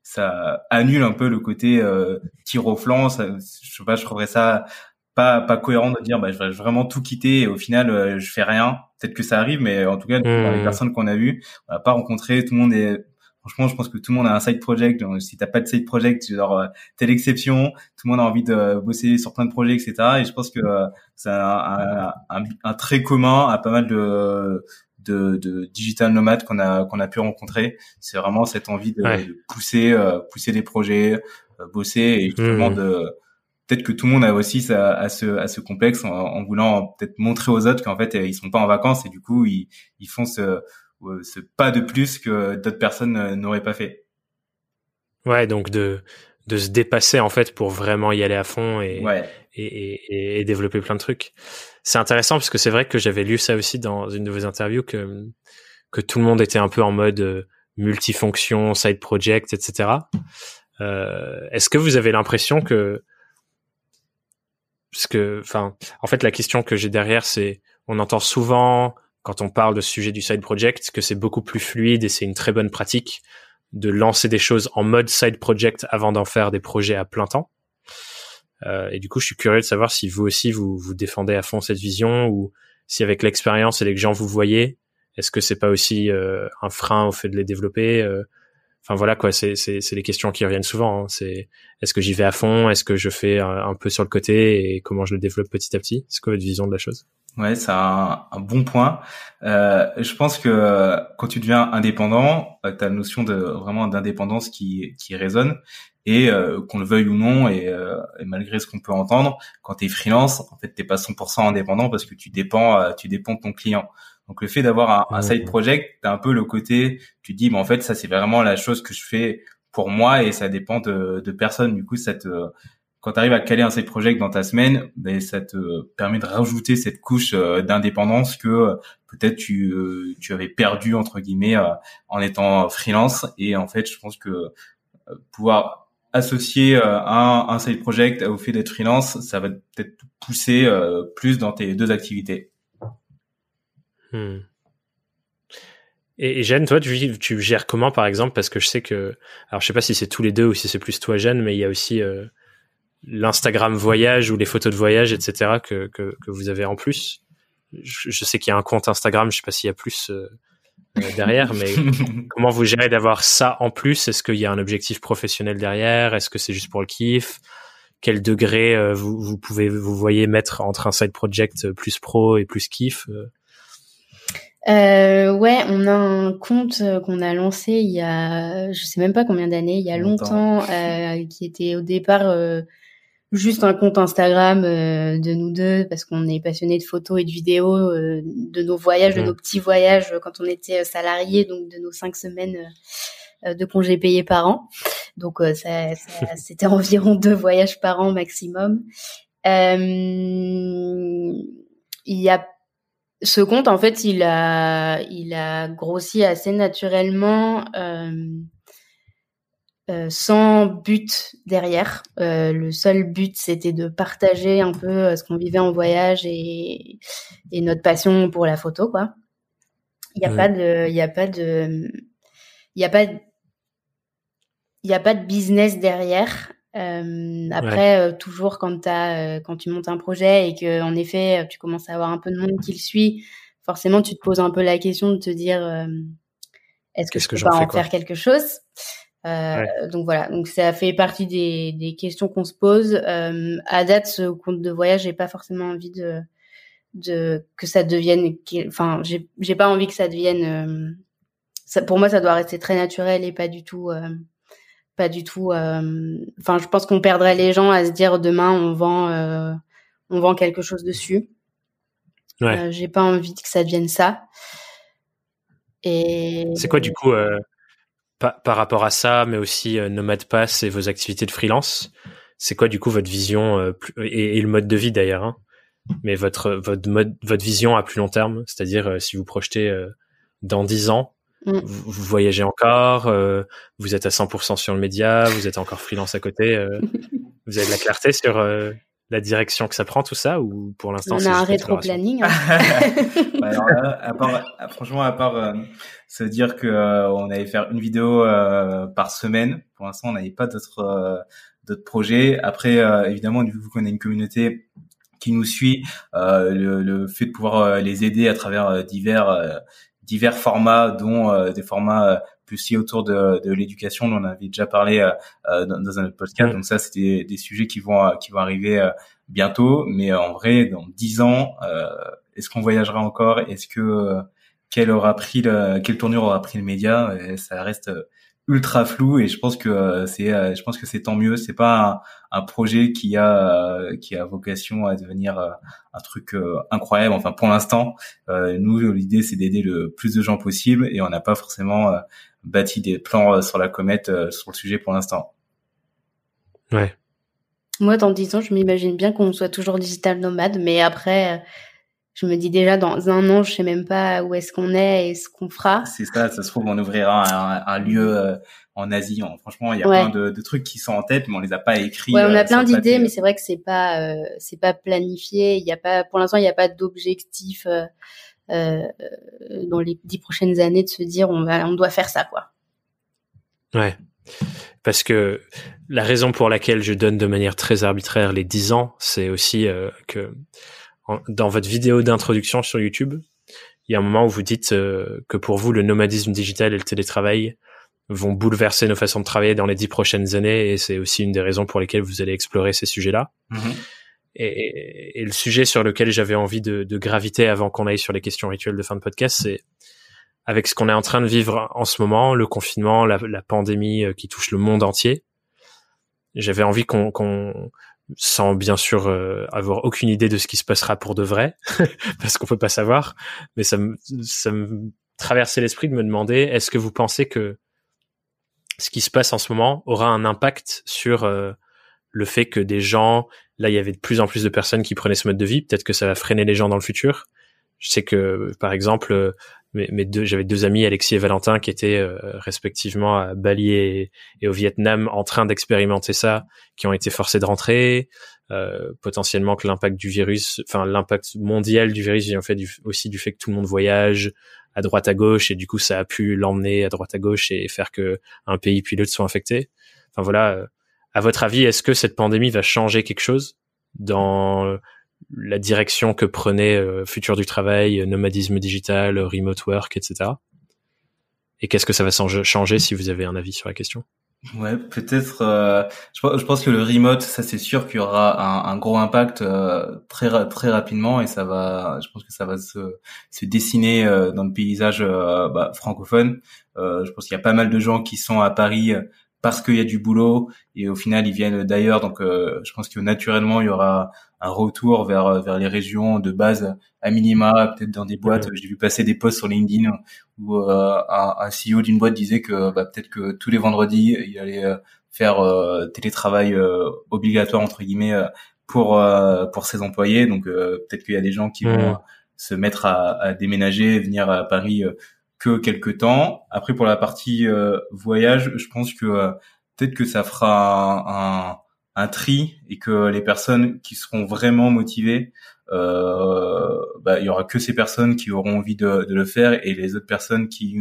B: ça annule un peu le côté euh, tir au flanc ça, je sais pas je trouverais ça pas pas cohérent de dire bah je vais vraiment tout quitter et au final euh, je fais rien peut-être que ça arrive mais en tout cas dans les mmh. personnes qu'on a vues on n'a pas rencontré tout le monde est Franchement, je pense que tout le monde a un side project. Si t'as pas de side project, genre euh, t'es l'exception. Tout le monde a envie de bosser sur plein de projets, etc. Et je pense que euh, c'est un, un, un, trait commun à pas mal de de, de digital nomades qu'on a qu'on a pu rencontrer. C'est vraiment cette envie de, pousser euh, pousser des projets, bosser et justement mmh. de peut-être que tout le monde a aussi ça, à ce à ce complexe en, en voulant peut-être montrer aux autres qu'en fait ils sont pas en vacances et du coup ils ils font ce c'est pas de plus que d'autres personnes euh, n'auraient pas fait.
A: Ouais, donc de de se dépasser en fait pour vraiment y aller à fond et et, et, et, développer plein de trucs. C'est intéressant parce que c'est vrai que j'avais lu ça aussi dans une de vos interviews que que tout le monde était un peu en mode euh, multifonction, side project, etc. Euh, Est-ce que vous avez l'impression que parce que, enfin, en fait, la question que j'ai derrière, c'est, on entend souvent quand on parle de sujet du side project, que c'est beaucoup plus fluide et c'est une très bonne pratique de lancer des choses en mode side project avant d'en faire des projets à plein temps. Euh, et du coup, je suis curieux de savoir si vous aussi vous vous défendez à fond cette vision ou si avec l'expérience et les gens vous voyez, est-ce que c'est pas aussi euh, un frein au fait de les développer euh, Enfin voilà quoi, c'est c'est c'est les questions qui reviennent souvent. Hein. C'est est-ce que j'y vais à fond, est-ce que je fais un, un, peu sur le côté? Et comment je le développe petit à petit? C'est quoi votre vision de la chose?
B: Ouais, c'est un, bon point. Euh, je pense que quand tu deviens indépendant, euh, tu as la notion de vraiment d'indépendance qui, qui résonne et euh, qu'on le veuille ou non et, euh, et malgré ce qu'on peut entendre, quand tu es freelance, en fait, t'es pas 100% indépendant parce que tu dépends euh, tu dépends de ton client. Donc le fait d'avoir un, un, side project, tu un peu le côté tu te dis mais en fait ça c'est vraiment la chose que je fais pour moi et ça dépend de, de personne. Du coup, ça te quand tu arrives à caler un side project dans ta semaine, ben, ça te permet de rajouter cette couche euh, d'indépendance que euh, peut-être tu, euh, tu avais perdu entre guillemets en étant freelance. Et en fait, je pense que pouvoir associer un, un side project au fait d'être freelance, ça va peut-être pousser plus dans tes deux activités.
A: Hmm. Et, Jeanne, toi, tu, tu, gères comment, par exemple? Parce que je sais que, alors je sais pas si c'est tous les deux ou si c'est plus toi, Jeanne, mais il y a aussi l'Instagram voyage ou les photos de voyage, etc. que, que, que vous avez en plus. Je, je sais qu'il y a un compte Instagram, je sais pas s'il y a plus euh, euh, derrière, mais comment vous gérez d'avoir ça en plus? Est-ce qu'il y a un objectif professionnel derrière? Est-ce que c'est juste pour le kiff? Quel degré euh, vous, vous pouvez vous voyez mettre entre un side project plus pro et plus kiff
C: euh, ouais, on a un compte qu'on a lancé il y a, je sais même pas combien d'années, il y a longtemps, longtemps euh, qui était au départ euh, juste un compte Instagram euh, de nous deux parce qu'on est passionné de photos et de vidéos euh, de nos voyages, de nos petits voyages quand on était euh, salariés, donc de nos cinq semaines de congés payés par an. Donc ça, ça c'était environ deux voyages par an maximum. il y a ce compte en fait, il a il a grossi assez naturellement. Euh, sans but derrière. Euh, le seul but, c'était de partager un peu euh, ce qu'on vivait en voyage et, et, notre passion pour la photo, quoi. Il n'y a, pas de, il y a pas de, il y a pas, il y a pas de business derrière. Euh, après, toujours quand as, quand tu montes un projet et que en effet tu commences à avoir un peu de monde qui le suit, forcément tu te poses un peu la question de te dire est-ce que je peux pas en faire quelque chose? Donc voilà, donc ça fait partie des, des questions qu'on se pose. à date, ce compte de voyage, j'ai pas forcément envie de de que ça devienne enfin j'ai j'ai pas envie que ça devienne ça, pour moi ça doit rester très naturel et pas du tout pas du tout enfin je pense qu'on perdrait les gens à se dire demain on vend on vend quelque chose dessus ouais. j'ai pas envie que ça devienne ça et
A: c'est quoi du coup euh, par, par, rapport à ça mais aussi euh, Nomad Pass et vos activités de freelance c'est quoi du coup votre vision euh, et, et, le mode de vie d'ailleurs hein mais votre votre mode votre vision à plus long terme, c'est-à-dire euh, si vous projetez euh, dans 10 ans, mm. vous, voyagez encore, euh, vous êtes à 100% sur le média, vous êtes encore freelance à côté, vous avez de la clarté sur la direction que ça prend tout ça ou pour l'instant
C: on a un rétro planning hein.
B: bah, alors à part, franchement à part se dire que on allait faire une vidéo par semaine pour l'instant on n'avait pas d'autres d'autres projets après évidemment vu qu'on a une communauté qui nous suit, euh, le, le, fait de pouvoir euh, les aider à travers euh, divers divers formats, dont des formats plus liés autour de, de l'éducation, dont on avait déjà parlé dans, dans, un autre podcast. Donc ça, c'était des sujets qui vont qui vont arriver bientôt. Mais en vrai, dans dix ans, est-ce qu'on voyagera encore? Est-ce que quel aura pris le, quelle tournure aura pris le média? Ça reste ultra flou et je pense que euh, c'est euh, je pense que c'est tant mieux. C'est pas un, un, projet qui a euh, qui a vocation à devenir un truc incroyable. Enfin pour l'instant nous l'idée c'est d'aider le plus de gens possible et on n'a pas forcément bâti des plans sur la comète sur le sujet pour l'instant.
A: Ouais.
C: Moi dans dix ans je m'imagine bien qu'on soit toujours digital nomade mais après je me dis déjà dans un an, je sais même pas où est-ce qu'on est et ce qu'on fera.
B: C'est ça, ça se trouve on ouvrira un, lieu euh, en Asie. franchement, il y a plein de, de, trucs qui sont en tête, mais on les a pas écrits.
C: Ouais, on a euh, plein d'idées, mais c'est vrai que c'est pas euh, c'est pas planifié. Il y a pas pour l'instant, il n'y a pas d'objectif euh, dans les dix prochaines années de se dire on va on doit faire ça quoi.
A: Ouais. Parce que la raison pour laquelle je donne de manière très arbitraire les 10 ans, c'est aussi que dans votre vidéo d'introduction sur YouTube, il y a un moment où vous dites euh, que pour vous, le nomadisme digital et le télétravail vont bouleverser nos façons de travailler dans les dix prochaines années, et c'est aussi une des raisons pour lesquelles vous allez explorer ces sujets-là. Mm-hmm. Et, et, le sujet sur lequel j'avais envie de, de, graviter avant qu'on aille sur les questions rituelles de fin de podcast, c'est avec ce qu'on est en train de vivre en ce moment, le confinement, la, la pandémie euh, qui touche le monde entier. J'avais envie qu'on sans bien sûr euh, avoir aucune idée de ce qui se passera pour de vrai, parce qu'on peut pas savoir. Mais ça me, ça me traversait l'esprit de me demander est-ce que vous pensez que ce qui se passe en ce moment aura un impact sur euh, le fait que des gens, là, il y avait de plus en plus de personnes qui prenaient ce mode de vie. Peut-être que ça va freiner les gens dans le futur. Je sais que, par exemple, mes, deux, j'avais deux amis, Alexis et Valentin, qui étaient euh, respectivement à Bali et, au Vietnam en train d'expérimenter ça, qui ont été forcés de rentrer. Euh, potentiellement que l'impact du virus, enfin l'impact mondial du virus vient fait du, aussi du fait que tout le monde voyage à droite à gauche et du coup ça a pu l'emmener à droite à gauche et faire que un pays puis l'autre soit infecté. Enfin voilà, euh, à votre avis, est-ce que cette pandémie va changer quelque chose dans la direction que prenait euh, Futur du travail, nomadisme digital, remote work, etc. Et qu'est-ce que ça va changer si vous avez un avis sur la question?
B: Ouais, peut-être. Euh, je, pense que le remote, ça c'est sûr qu'il y aura un, gros impact euh, très très rapidement et ça va. Je pense que ça va se, se dessiner dans le paysage bah, francophone. je pense qu'il y a pas mal de gens qui sont à Paris parce qu'il y a du boulot et au final ils viennent d'ailleurs. Donc je pense que naturellement il y aura un retour vers vers les régions de base à minima, peut-être dans des boîtes. J'ai vu passer des posts sur LinkedIn où euh, un, un, CEO d'une boîte disait que bah, peut-être que tous les vendredis il allait euh, faire euh, télétravail obligatoire entre guillemets pour pour ses employés. Donc peut-être qu'il y a des gens qui vont se mettre à, à, déménager, venir à Paris que quelques temps. Après pour la partie voyage, je pense que peut-être que ça fera un un tri et que les personnes qui seront vraiment motivées, euh, bah, il y aura que ces personnes qui auront envie de, de, le faire et les autres personnes qui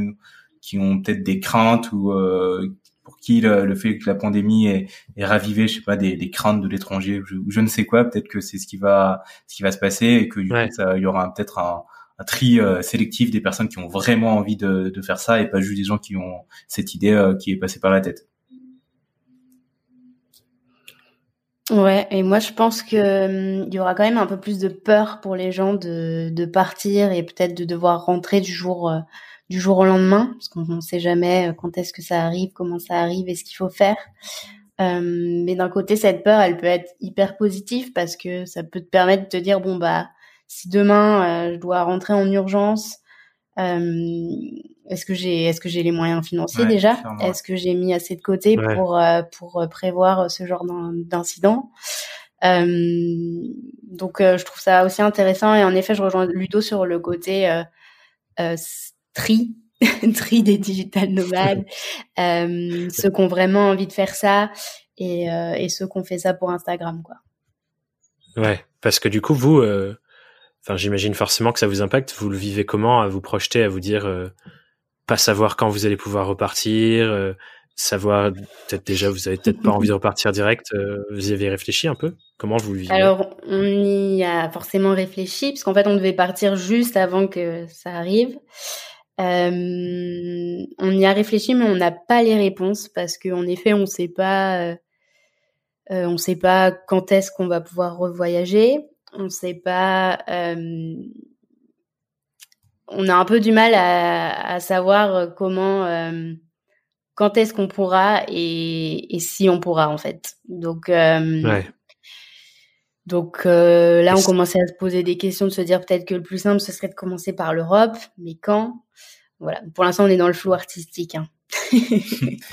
B: qui ont peut-être des craintes ou euh, pour qui le, fait que la pandémie est, est ravivé, je sais pas, des, des craintes de l'étranger, je, je ne sais quoi, peut-être que c'est ce qui va ce qui va se passer et que du coup, ça, il y aura peut-être un, un tri euh, sélectif des personnes qui ont vraiment envie de, de, faire ça et pas juste des gens qui ont cette idée euh, qui est passée par la tête.
C: Ouais, et moi je pense que hum, y aura quand même un peu plus de peur pour les gens de, de partir et peut-être de devoir rentrer du jour euh, du jour au lendemain, parce qu'on ne sait jamais euh, quand est-ce que ça arrive, comment ça arrive et ce qu'il faut faire. Hum, mais d'un côté, cette peur, elle peut être hyper positive parce que ça peut te permettre de te dire bon bah si demain euh, je dois rentrer en urgence, est-ce que j'ai est-ce que j'ai les moyens financiers déjà Est-ce que j'ai mis assez de côté pour euh, pour euh, prévoir ce genre d'incident euh, Donc je trouve ça aussi intéressant et en effet je rejoins Ludo sur le côté tri tri des digital nomades, ceux qui ont vraiment envie de faire ça et, et ceux qui ont fait ça pour Instagram quoi.
A: Ouais, parce que du coup vous enfin j'imagine forcément que ça vous impacte, vous le vivez comment à vous projeter à vous dire pas savoir quand vous allez pouvoir repartir, euh, savoir peut-être déjà vous avez peut-être pas envie de repartir direct. Euh, vous y avez réfléchi un peu? Comment vous le vivez?
C: Alors on y a forcément réfléchi parce qu'en fait on devait partir juste avant que ça arrive. Euh, on y a réfléchi mais on n'a pas les réponses parce qu'en effet on sait pas on sait pas quand est-ce qu'on va pouvoir revoyager. On sait pas on a un peu du mal à, savoir euh, comment, euh, quand est-ce qu'on pourra et, si on pourra en fait. Donc, euh, donc là, on commençait à se poser des questions, de se dire peut-être que le plus simple ce serait de commencer par l'Europe, mais quand? Voilà. Pour l'instant, on est dans le flou artistique. Hein.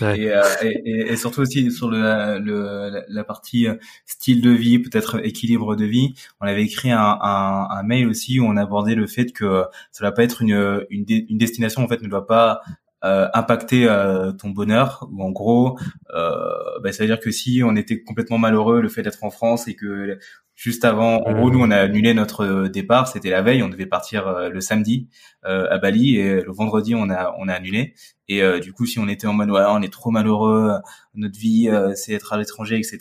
B: Euh, et, et, surtout aussi sur le, le, la partie euh, style de vie, peut-être équilibre de vie, on avait écrit un, un, un, mail aussi où on abordait le fait que ça va pas être une, une, une destination en fait ne doit pas euh, impacter euh, ton bonheur ou en gros euh, bah, ça veut dire que si on était complètement malheureux le fait d'être en France et que juste avant en gros nous on a annulé notre départ c'était la veille on devait partir le samedi à Bali et le vendredi on a on a annulé. Et du coup si on était en mode ouais on est trop malheureux notre vie c'est être à l'étranger etc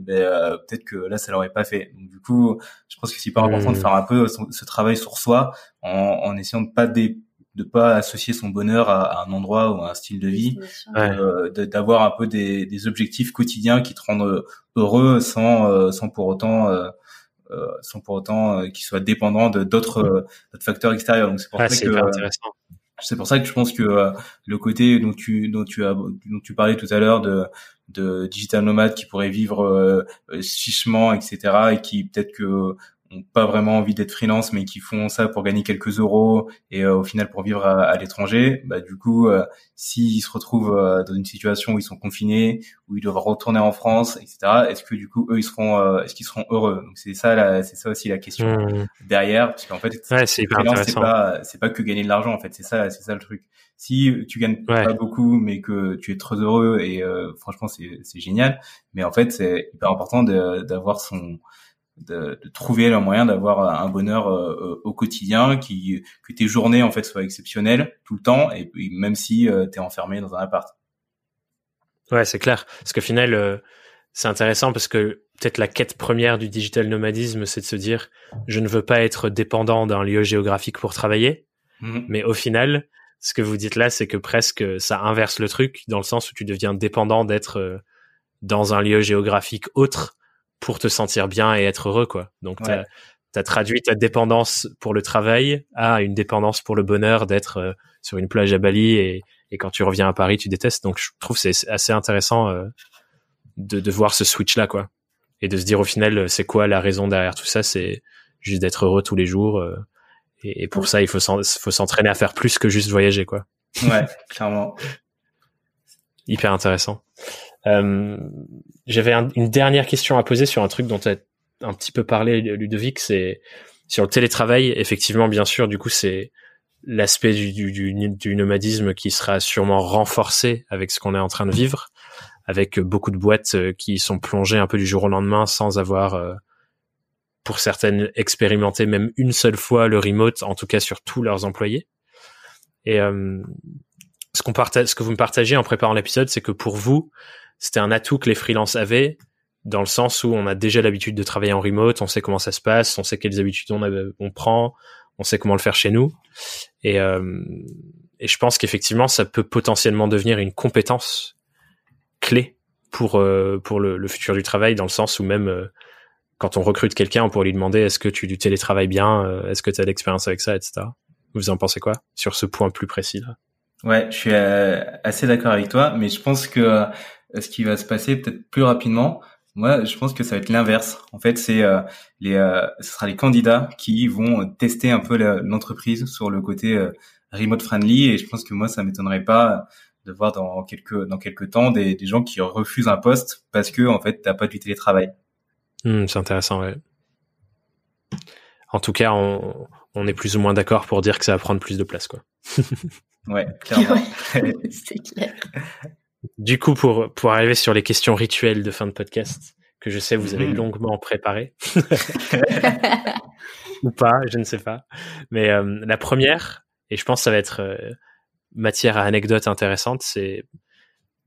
B: ben peut-être que là ça l'aurait pas fait. Donc du coup je pense que c'est hyper important de mmh. faire un peu ce, travail sur soi en, en essayant de pas dé de pas associer son bonheur à, un endroit ou à un style de vie, euh, d'avoir un peu des, des, objectifs quotidiens qui te rendent heureux sans euh, sans pour autant euh, euh sans pour autant euh, qu'ils soient dépendants de d'autres facteurs extérieurs. Donc c'est pour ça que c'est pour ça que je pense que le côté dont tu dont tu as dont tu parlais tout à l'heure de de digital nomade qui pourrait vivre euh, chichement etc et qui peut-être que pas vraiment envie d'être freelance mais qui font ça pour gagner quelques euros et euh, au final pour vivre à, l'étranger bah du coup euh, s'ils se retrouvent euh, dans une situation où ils sont confinés où ils doivent retourner en France etc est-ce que du coup eux ils seront est-ce qu'ils seront heureux? Donc c'est ça c'est ça aussi la question mmh. derrière parce qu'en fait
A: ouais, c'est pas
B: c'est pas que gagner de l'argent en fait c'est ça c'est ça le truc. Si tu gagnes pas beaucoup mais que tu es très heureux et franchement c'est c'est génial mais en fait c'est hyper important d'avoir son de, de, trouver le moyen d'avoir un bonheur euh, euh, au quotidien, qui que tes journées en fait soient exceptionnelles tout le temps, et, même si euh, tu es enfermé dans un appart.
A: Ouais, c'est clair. Parce qu'au final, c'est intéressant parce que peut-être la quête première du digital nomadisme, c'est de se dire, je ne veux pas être dépendant d'un lieu géographique pour travailler. Mmh. Mais au final, ce que vous dites là, c'est que presque ça inverse le truc dans le sens où tu deviens dépendant d'être dans un lieu géographique autre pour te sentir bien et être heureux, quoi. Donc, tu as, traduit ta dépendance pour le travail à une dépendance pour le bonheur d'être euh, sur une plage à Bali et, et, quand tu reviens à Paris, tu détestes. Donc, je trouve c'est assez intéressant euh, de, de voir ce switch-là, quoi. Et de se dire au final, c'est quoi la raison derrière tout ça? C'est juste d'être heureux tous les jours. Euh, et, et, pour ça, il faut s'entraîner à faire plus que juste voyager, quoi.
B: Ouais, clairement.
A: Hyper intéressant. Euh, J'avais une dernière question à poser sur un truc dont tu as un petit peu parlé, Ludovic, c'est sur le télétravail. Effectivement, bien sûr, du coup, c'est l'aspect du, du, nomadisme qui sera sûrement renforcé avec ce qu'on est en train de vivre, avec beaucoup de boîtes euh, qui sont plongées un peu du jour au lendemain sans avoir, euh, pour certaines, expérimenté même une seule fois le remote, en tout cas sur tous leurs employés. Et euh, ce qu'on partage, ce que vous me partagez en préparant l'épisode, c'est que pour vous, c'était un atout que les freelances avaient dans le sens où on a déjà l'habitude de travailler en remote, on sait comment ça se passe, on sait quelles habitudes on, on prend, on sait comment le faire chez nous. Et, euh, et je pense qu'effectivement, ça peut potentiellement devenir une compétence clé pour pour le, le, futur du travail, dans le sens où même quand on recrute quelqu'un, on pourrait lui demander est-ce que tu du télétravail bien, est-ce que tu as l'expérience avec ça, etc. Vous en pensez quoi sur ce point plus précis là?
B: Ouais, je suis assez d'accord avec toi, mais je pense que ce qui va se passer peut-être plus rapidement, moi, je pense que ça va être l'inverse. En fait, c'est euh, les, euh, ce sera les candidats qui vont tester un peu l'entreprise sur le côté euh, remote friendly. Et je pense que moi, ça m'étonnerait pas de voir dans quelques dans quelques temps des, des gens qui refusent un poste parce que en fait, t'as pas du télétravail.
A: Hmm, c'est intéressant. Ouais. En tout cas, on, on est plus ou moins d'accord pour dire que ça va prendre plus de place, quoi.
B: ouais, clairement.
C: c'est clair.
A: Du coup, pour, pour arriver sur les questions rituelles de fin de podcast, que je sais vous avez mhm. longuement préparé. Ou pas, je ne sais pas. Mais euh, la première, et je pense que ça va être euh, matière à anecdote intéressante, c'est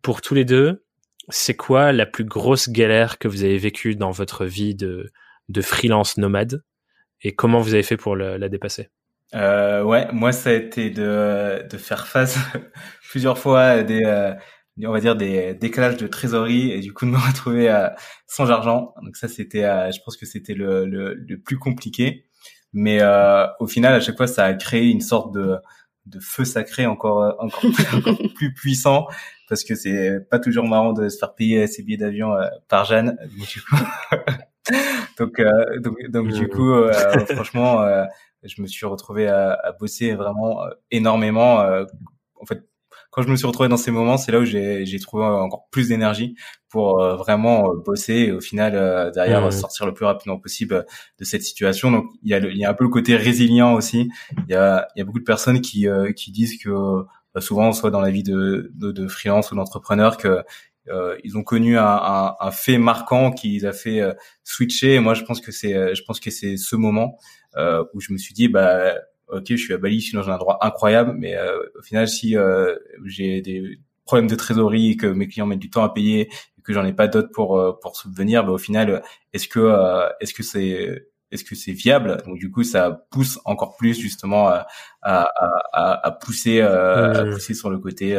A: pour tous les deux, c'est quoi la plus grosse galère que vous avez vécue dans votre vie de, de freelance nomade? Et comment vous avez fait pour la dépasser?
B: Euh, Ouais, moi ça a été de, de faire face plusieurs fois à des, euh, on va dire des décalages de trésorerie et du coup de me retrouver euh, sans argent. Donc ça c'était, euh, je pense que c'était le, le, le, plus compliqué. Mais euh, au final, à chaque fois, ça a créé une sorte de, de feu sacré encore euh, encore, plus puissant parce que c'est pas toujours marrant de se faire payer ses billets d'avion par Jeanne. donc donc, donc, du coup, franchement, je me suis retrouvé à, à bosser vraiment énormément. en fait, quand je me suis retrouvé dans ces moments, c'est là où j'ai trouvé encore plus d'énergie pour euh, vraiment euh, bosser et au final euh, derrière mmh. sortir le plus rapidement possible de cette situation. Donc il y a, il y a un peu le côté résilient aussi. Il y a, il y a beaucoup de personnes qui, qui disent que bah, souvent, soit dans la vie de, de, de freelance ou d'entrepreneur, que euh, ils ont connu un, un, un, fait marquant qui les a fait switcher. Et moi, je pense que c'est, je pense que c'est ce moment euh, où je me suis dit, bah ok, je suis à Bali, je suis dans un endroit incroyable, mais euh, au final, si euh, j'ai des problèmes de trésorerie et que mes clients mettent du temps à payer et que j'en ai pas d'autres pour euh, pour subvenir, bah, au final, est-ce que est-ce que c'est est-ce que c'est viable? Donc du coup, ça pousse encore plus justement à, à, à, à pousser à pousser sur le côté.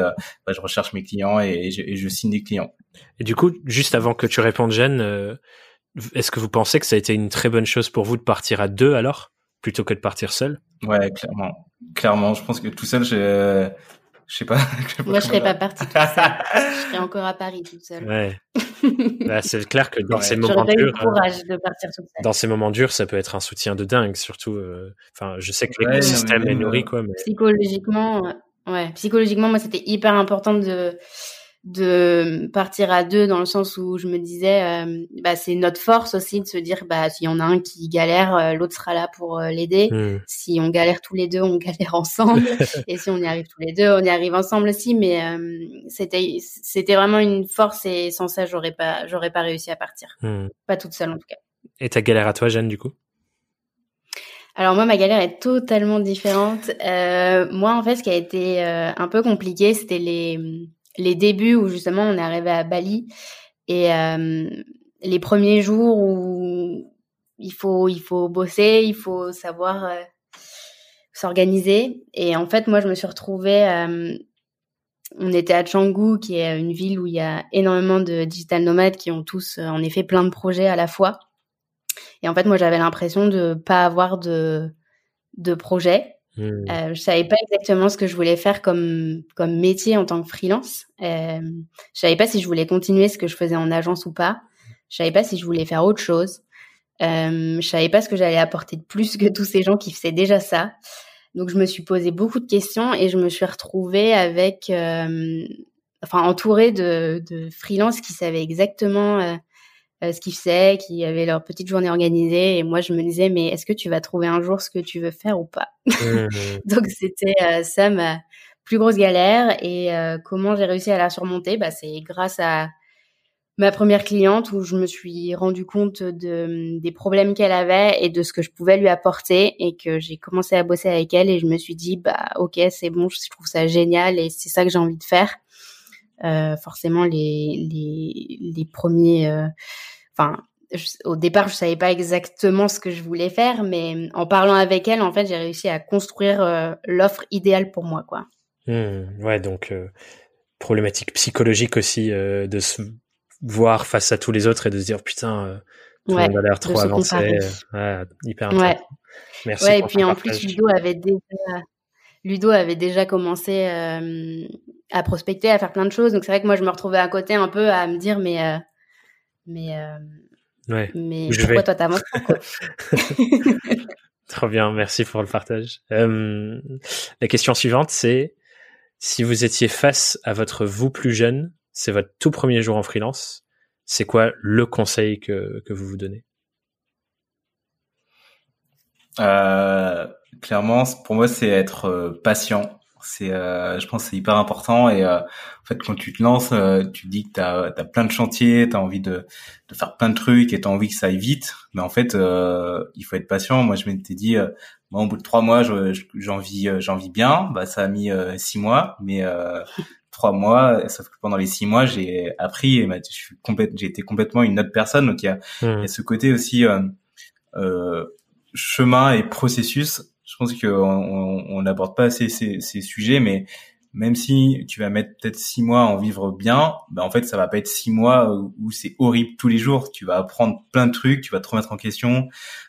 B: Bah, je recherche mes clients et je, et je, signe des clients.
A: Et du coup, juste avant que tu répondes, Jeanne, est-ce que vous pensez que ça a été une très bonne chose pour vous de partir à deux alors plutôt que de partir seul?
B: Ouais, clairement. Clairement, je pense que tout seul, je sais pas.
C: Moi, je serais pas partie toute seule. je serais encore à Paris toute seule.
A: Ouais. bah, c'est clair que dans ces moments durs,
C: le courage de partir toute seule.
A: dans ces moments durs, ça peut être un soutien de dingue, surtout. Euh, enfin, je sais que l'écosystème est nourri, quoi. Mais...
C: Psychologiquement, ouais. Psychologiquement, moi, c'était hyper important de de partir à deux dans le sens où je me disais euh, bah c'est notre force aussi de se dire bah s'il y en a un qui galère euh, l'autre sera là pour euh, l'aider hmm. si on galère tous les deux on galère ensemble et si on y arrive tous les deux on y arrive ensemble aussi mais c'était c'était vraiment une force et sans ça j'aurais pas j'aurais pas réussi à partir hmm. pas toute seule en tout cas
A: et ta galère à toi Jeanne du coup?
C: Alors moi, ma galère est totalement différente. moi, en fait, ce qui a été un peu compliqué, c'était les les débuts où justement on est arrivé à Bali. Et euh, les premiers jours où il faut il faut bosser, il faut savoir euh, s'organiser. Et en fait moi je me suis retrouvée euh, on était à Canggu qui est une ville où il y a énormément de digital nomades qui ont tous en effet plein de projets à la fois. Et en fait moi j'avais l'impression de pas avoir de de projet Hmm. Euh, je savais pas exactement ce que je voulais faire comme comme métier en tant que freelance. Euh, je savais pas si je voulais continuer ce que je faisais en agence ou pas. Je savais pas si je voulais faire autre chose. Euh, je savais pas ce que j'allais apporter de plus que tous ces gens qui faisaient déjà ça. Donc je me suis posé beaucoup de questions et je me suis retrouvée avec, euh, enfin entourée de, de freelance qui savaient exactement euh, ce qu'ils faisaient, qui avaient leur petite journée organisée. Et moi, je me disais, mais est-ce que tu vas trouver un jour ce que tu veux faire ou pas? Mmh. Donc, c'était euh, ça ma plus grosse galère. Et euh, comment j'ai réussi à la surmonter? Bah, C'est grâce à ma première cliente où je me suis rendu compte de, des problèmes qu'elle avait et de ce que je pouvais lui apporter et que j'ai commencé à bosser avec elle et je me suis dit bah ok c'est bon je trouve ça génial et c'est ça que j'ai envie de faire forcément les, les, les premiers euh, enfin au départ je savais pas exactement ce que je voulais faire mais en parlant avec elle en fait j'ai réussi à construire euh, l'offre idéale pour moi quoi
A: mmh, ouais donc problématique psychologique aussi de se voir face à tous les autres et de se dire putain, tout le monde a l'air trop avancé. hyper intéressant.
C: Merci. Ouais, et puis en plus, Ludo avait déjà, Ludo avait déjà commencé à prospecter, à faire plein de choses. Donc c'est vrai que moi, je me retrouvais à côté un peu à me dire, mais, mais,
A: ouais,
C: mais pourquoi toi t'avances quoi
A: Trop bien, merci pour le partage. la question suivante, c'est si vous étiez face à votre vous plus jeune, c'est votre tout premier jour en freelance, c'est quoi le conseil que, que vous vous donnez?
B: Euh, Clairement, pour moi, c'est être euh, patient. C'est, euh, je pense, c'est hyper important. Et euh, en fait, quand tu te lances, euh, tu dis que tu as, plein de chantiers, tu as envie de, de faire plein de trucs et tu as envie que ça aille vite. Mais en fait, il faut être patient. Moi, je m'étais dit, moi, au bout de trois mois, j'en vis, j'en vis bien. Bah, ça a mis six mois, mais trois mois. Sauf que pendant les six mois, j'ai appris et bah, je suis j'ai été complètement une autre personne. Donc il y a, mmh. ce côté aussi euh, chemin et processus. Je pense qu'on n'aborde pas assez ces, ces, sujets, mais même si tu vas mettre peut-être six mois à en vivre bien, bah en fait ça va pas être six mois où, c'est horrible tous les jours. Tu vas apprendre plein de trucs, tu vas te remettre en question,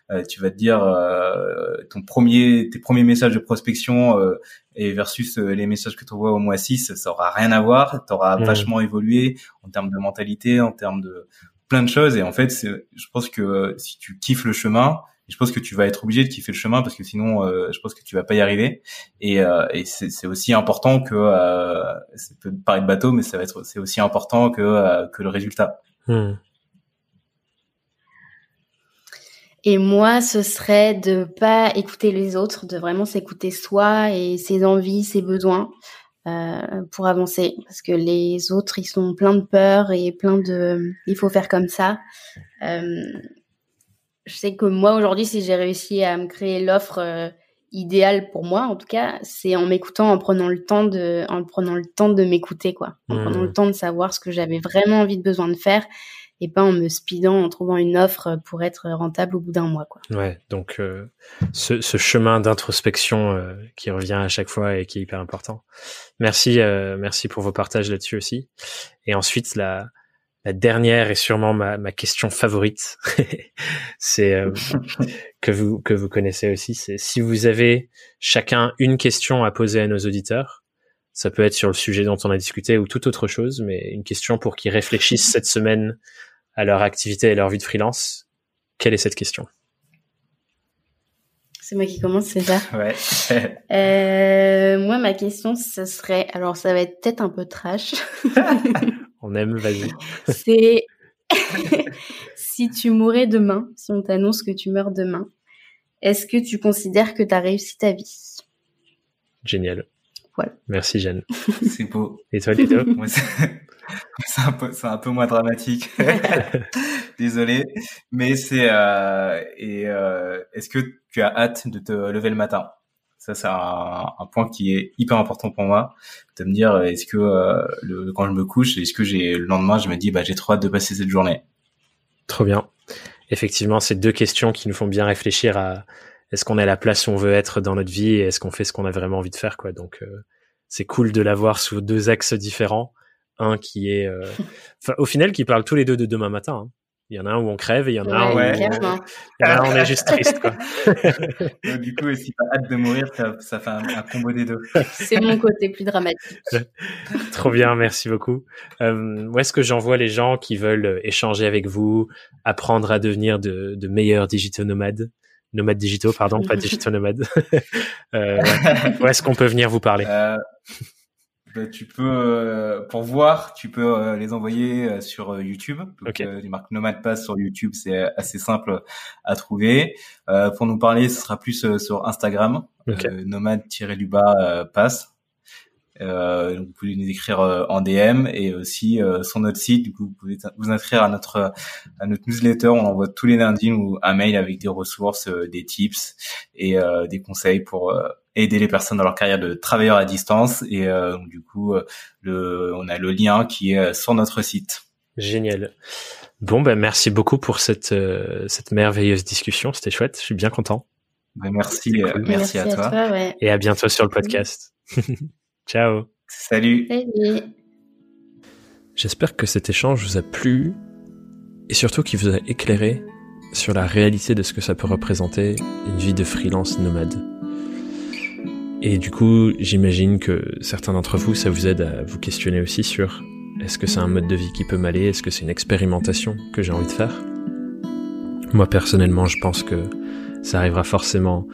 B: euh, tu vas te dire euh, ton premier, tes premiers messages de prospection euh, et versus euh, les messages que tu envoies au mois 6, ça aura rien à voir. Tu auras mmh. vachement évolué en termes de mentalité, en termes de plein de choses. Et en fait, je pense que si tu kiffes le chemin, je pense que tu vas être obligé de kiffer le chemin parce que sinon, euh, je pense que tu vas pas y arriver. Et, euh, et c'est aussi important que, euh, ça peut paraître bateau, mais ça va être, c'est aussi important que euh, que le résultat. Hmm.
C: Et moi, ce serait de pas écouter les autres, de vraiment s'écouter soi et ses envies, ses besoins euh, pour avancer. Parce que les autres, ils sont pleins de peur et plein de, il faut faire comme ça. Euh, je sais que moi aujourd'hui, si j'ai réussi à me créer l'offre euh, idéale pour moi, en tout cas, c'est en m'écoutant, en prenant le temps de, en prenant le temps de m'écouter, quoi, en mmh. prenant le temps de savoir ce que j'avais vraiment envie de besoin de faire et pas en me speedant, en trouvant une offre pour être rentable au bout d'un mois, quoi.
A: Ouais, donc euh, ce, ce, chemin d'introspection euh, qui revient à chaque fois et qui est hyper important. Merci, merci pour vos partages là-dessus aussi. Et ensuite, la la dernière est sûrement ma, ma question favorite. c'est euh, que vous que vous connaissez aussi. C'est si vous avez chacun une question à poser à nos auditeurs. Ça peut être sur le sujet dont on a discuté ou toute autre chose, mais une question pour qu'ils réfléchissent cette semaine à leur activité et leur vie de freelance. Quelle est cette question?
C: C'est moi qui commence, c'est ça
B: Ouais.
C: euh, moi, ma question, ce serait, alors ça va être peut-être un peu trash.
A: On aime, vas-y.
C: C'est si tu mourais demain, si on t'annonce que tu meurs demain, est-ce que tu considères que tu as réussi ta vie?
A: Génial.
C: Voilà.
A: Merci Jeanne.
B: C'est beau.
A: Et toi Lito
B: C'est un, peu, un peu moins dramatique. Désolé. Mais c'est... Euh, et euh, Est-ce que tu as hâte de te lever le matin? Ça, c'est un, point qui est hyper important pour moi, de me dire est-ce que euh, le, quand je me couche, est-ce que j'ai le lendemain, je me dis bah j'ai trop hâte de passer cette journée?
A: Trop bien. Effectivement, c'est deux questions qui nous font bien réfléchir à est-ce qu'on est à la place où on veut être dans notre vie et est-ce qu'on fait ce qu'on a vraiment envie de faire quoi. Donc euh, c'est cool de l'avoir sous deux axes différents. Un qui est, euh, au final, qui parle tous les deux de demain matin. Hein. Il y en a un où on crève et il y en a un où on... il y en a un où on est juste triste. Quoi.
B: du coup, si tu as hâte de mourir, ça, ça fait un, un, combo des deux.
C: C'est mon côté plus dramatique.
A: Trop bien, merci beaucoup. Euh, où est-ce que j'envoie les gens qui veulent échanger avec vous, apprendre à devenir de, de meilleurs digitaux nomades? Nomades digitaux, pardon, pas digitaux nomades. euh, où est-ce qu'on peut venir vous parler?
B: Euh, tu peux, euh, pour voir, tu peux euh, les envoyer euh, sur YouTube. Donc, les marques Nomad Pass sur YouTube, c'est assez simple à trouver. pour nous parler, ce sera plus sur Instagram, nomade-du-bas pass. Euh, vous pouvez nous écrire en DM et aussi sur notre site. Du coup, vous pouvez vous inscrire à notre à notre newsletter. On envoie tous les lundis un mail avec des ressources, des tips et des conseils pour aider les personnes dans leur carrière de travailleur à distance. Et euh, du coup, euh, le, on a le lien qui est euh, sur notre site.
A: Génial. Bon, ben merci beaucoup pour cette cette merveilleuse discussion. C'était chouette. Je suis bien content.
B: Ben, merci, merci, à, toi.
A: Et à bientôt sur le podcast. Ciao.
B: Salut.
C: Salut.
A: J'espère que cet échange vous a plu et surtout qu'il vous a éclairé sur la réalité de ce que ça peut représenter une vie de freelance nomade. Et du coup, j'imagine que certains d'entre vous, ça vous aide à vous questionner aussi sur est-ce que c'est un mode de vie qui peut m'aller? Est-ce que c'est une expérimentation que j'ai envie de faire? Moi personnellement, je pense que ça arrivera forcément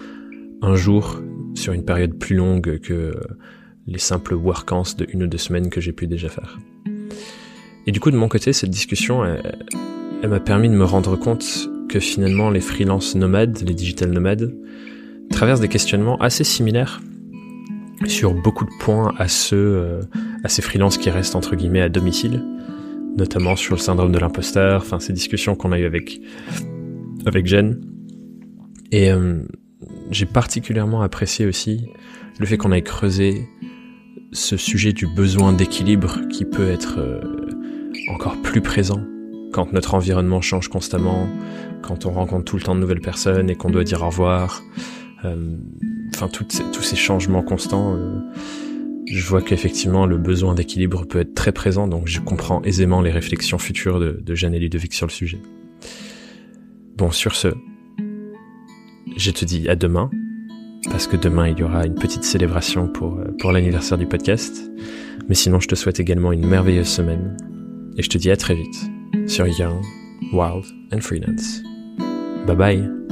A: un jour sur une période plus longue que les simples workants de une ou deux semaines que j'ai pu déjà faire. Et du coup, de mon côté, cette discussion, elle, elle m'a permis de me rendre compte que finalement les freelance nomades, les digital nomades, traversent des questionnements assez similaires sur beaucoup de points à ceux, euh, à ces freelances qui restent entre guillemets à domicile, notamment sur le syndrome de l'imposteur, enfin ces discussions qu'on a eues avec avec Jen. Et euh, j'ai particulièrement apprécié aussi le fait qu'on ait creusé ce sujet du besoin d'équilibre qui peut être euh, encore plus présent quand notre environnement change constamment, quand on rencontre tout le temps de nouvelles personnes et qu'on doit dire au revoir, enfin tous ces changements constants, euh, je vois qu'effectivement le besoin d'équilibre peut être très présent, donc je comprends aisément les réflexions futures de, Jeanne et Ludovic sur le sujet. Bon, sur ce, je te dis à demain, parce que demain il y aura une petite célébration pour, euh, pour l'anniversaire du podcast. Mais sinon, je te souhaite également une merveilleuse semaine, et je te dis à très vite sur Young, Wild and Freelance. Bye bye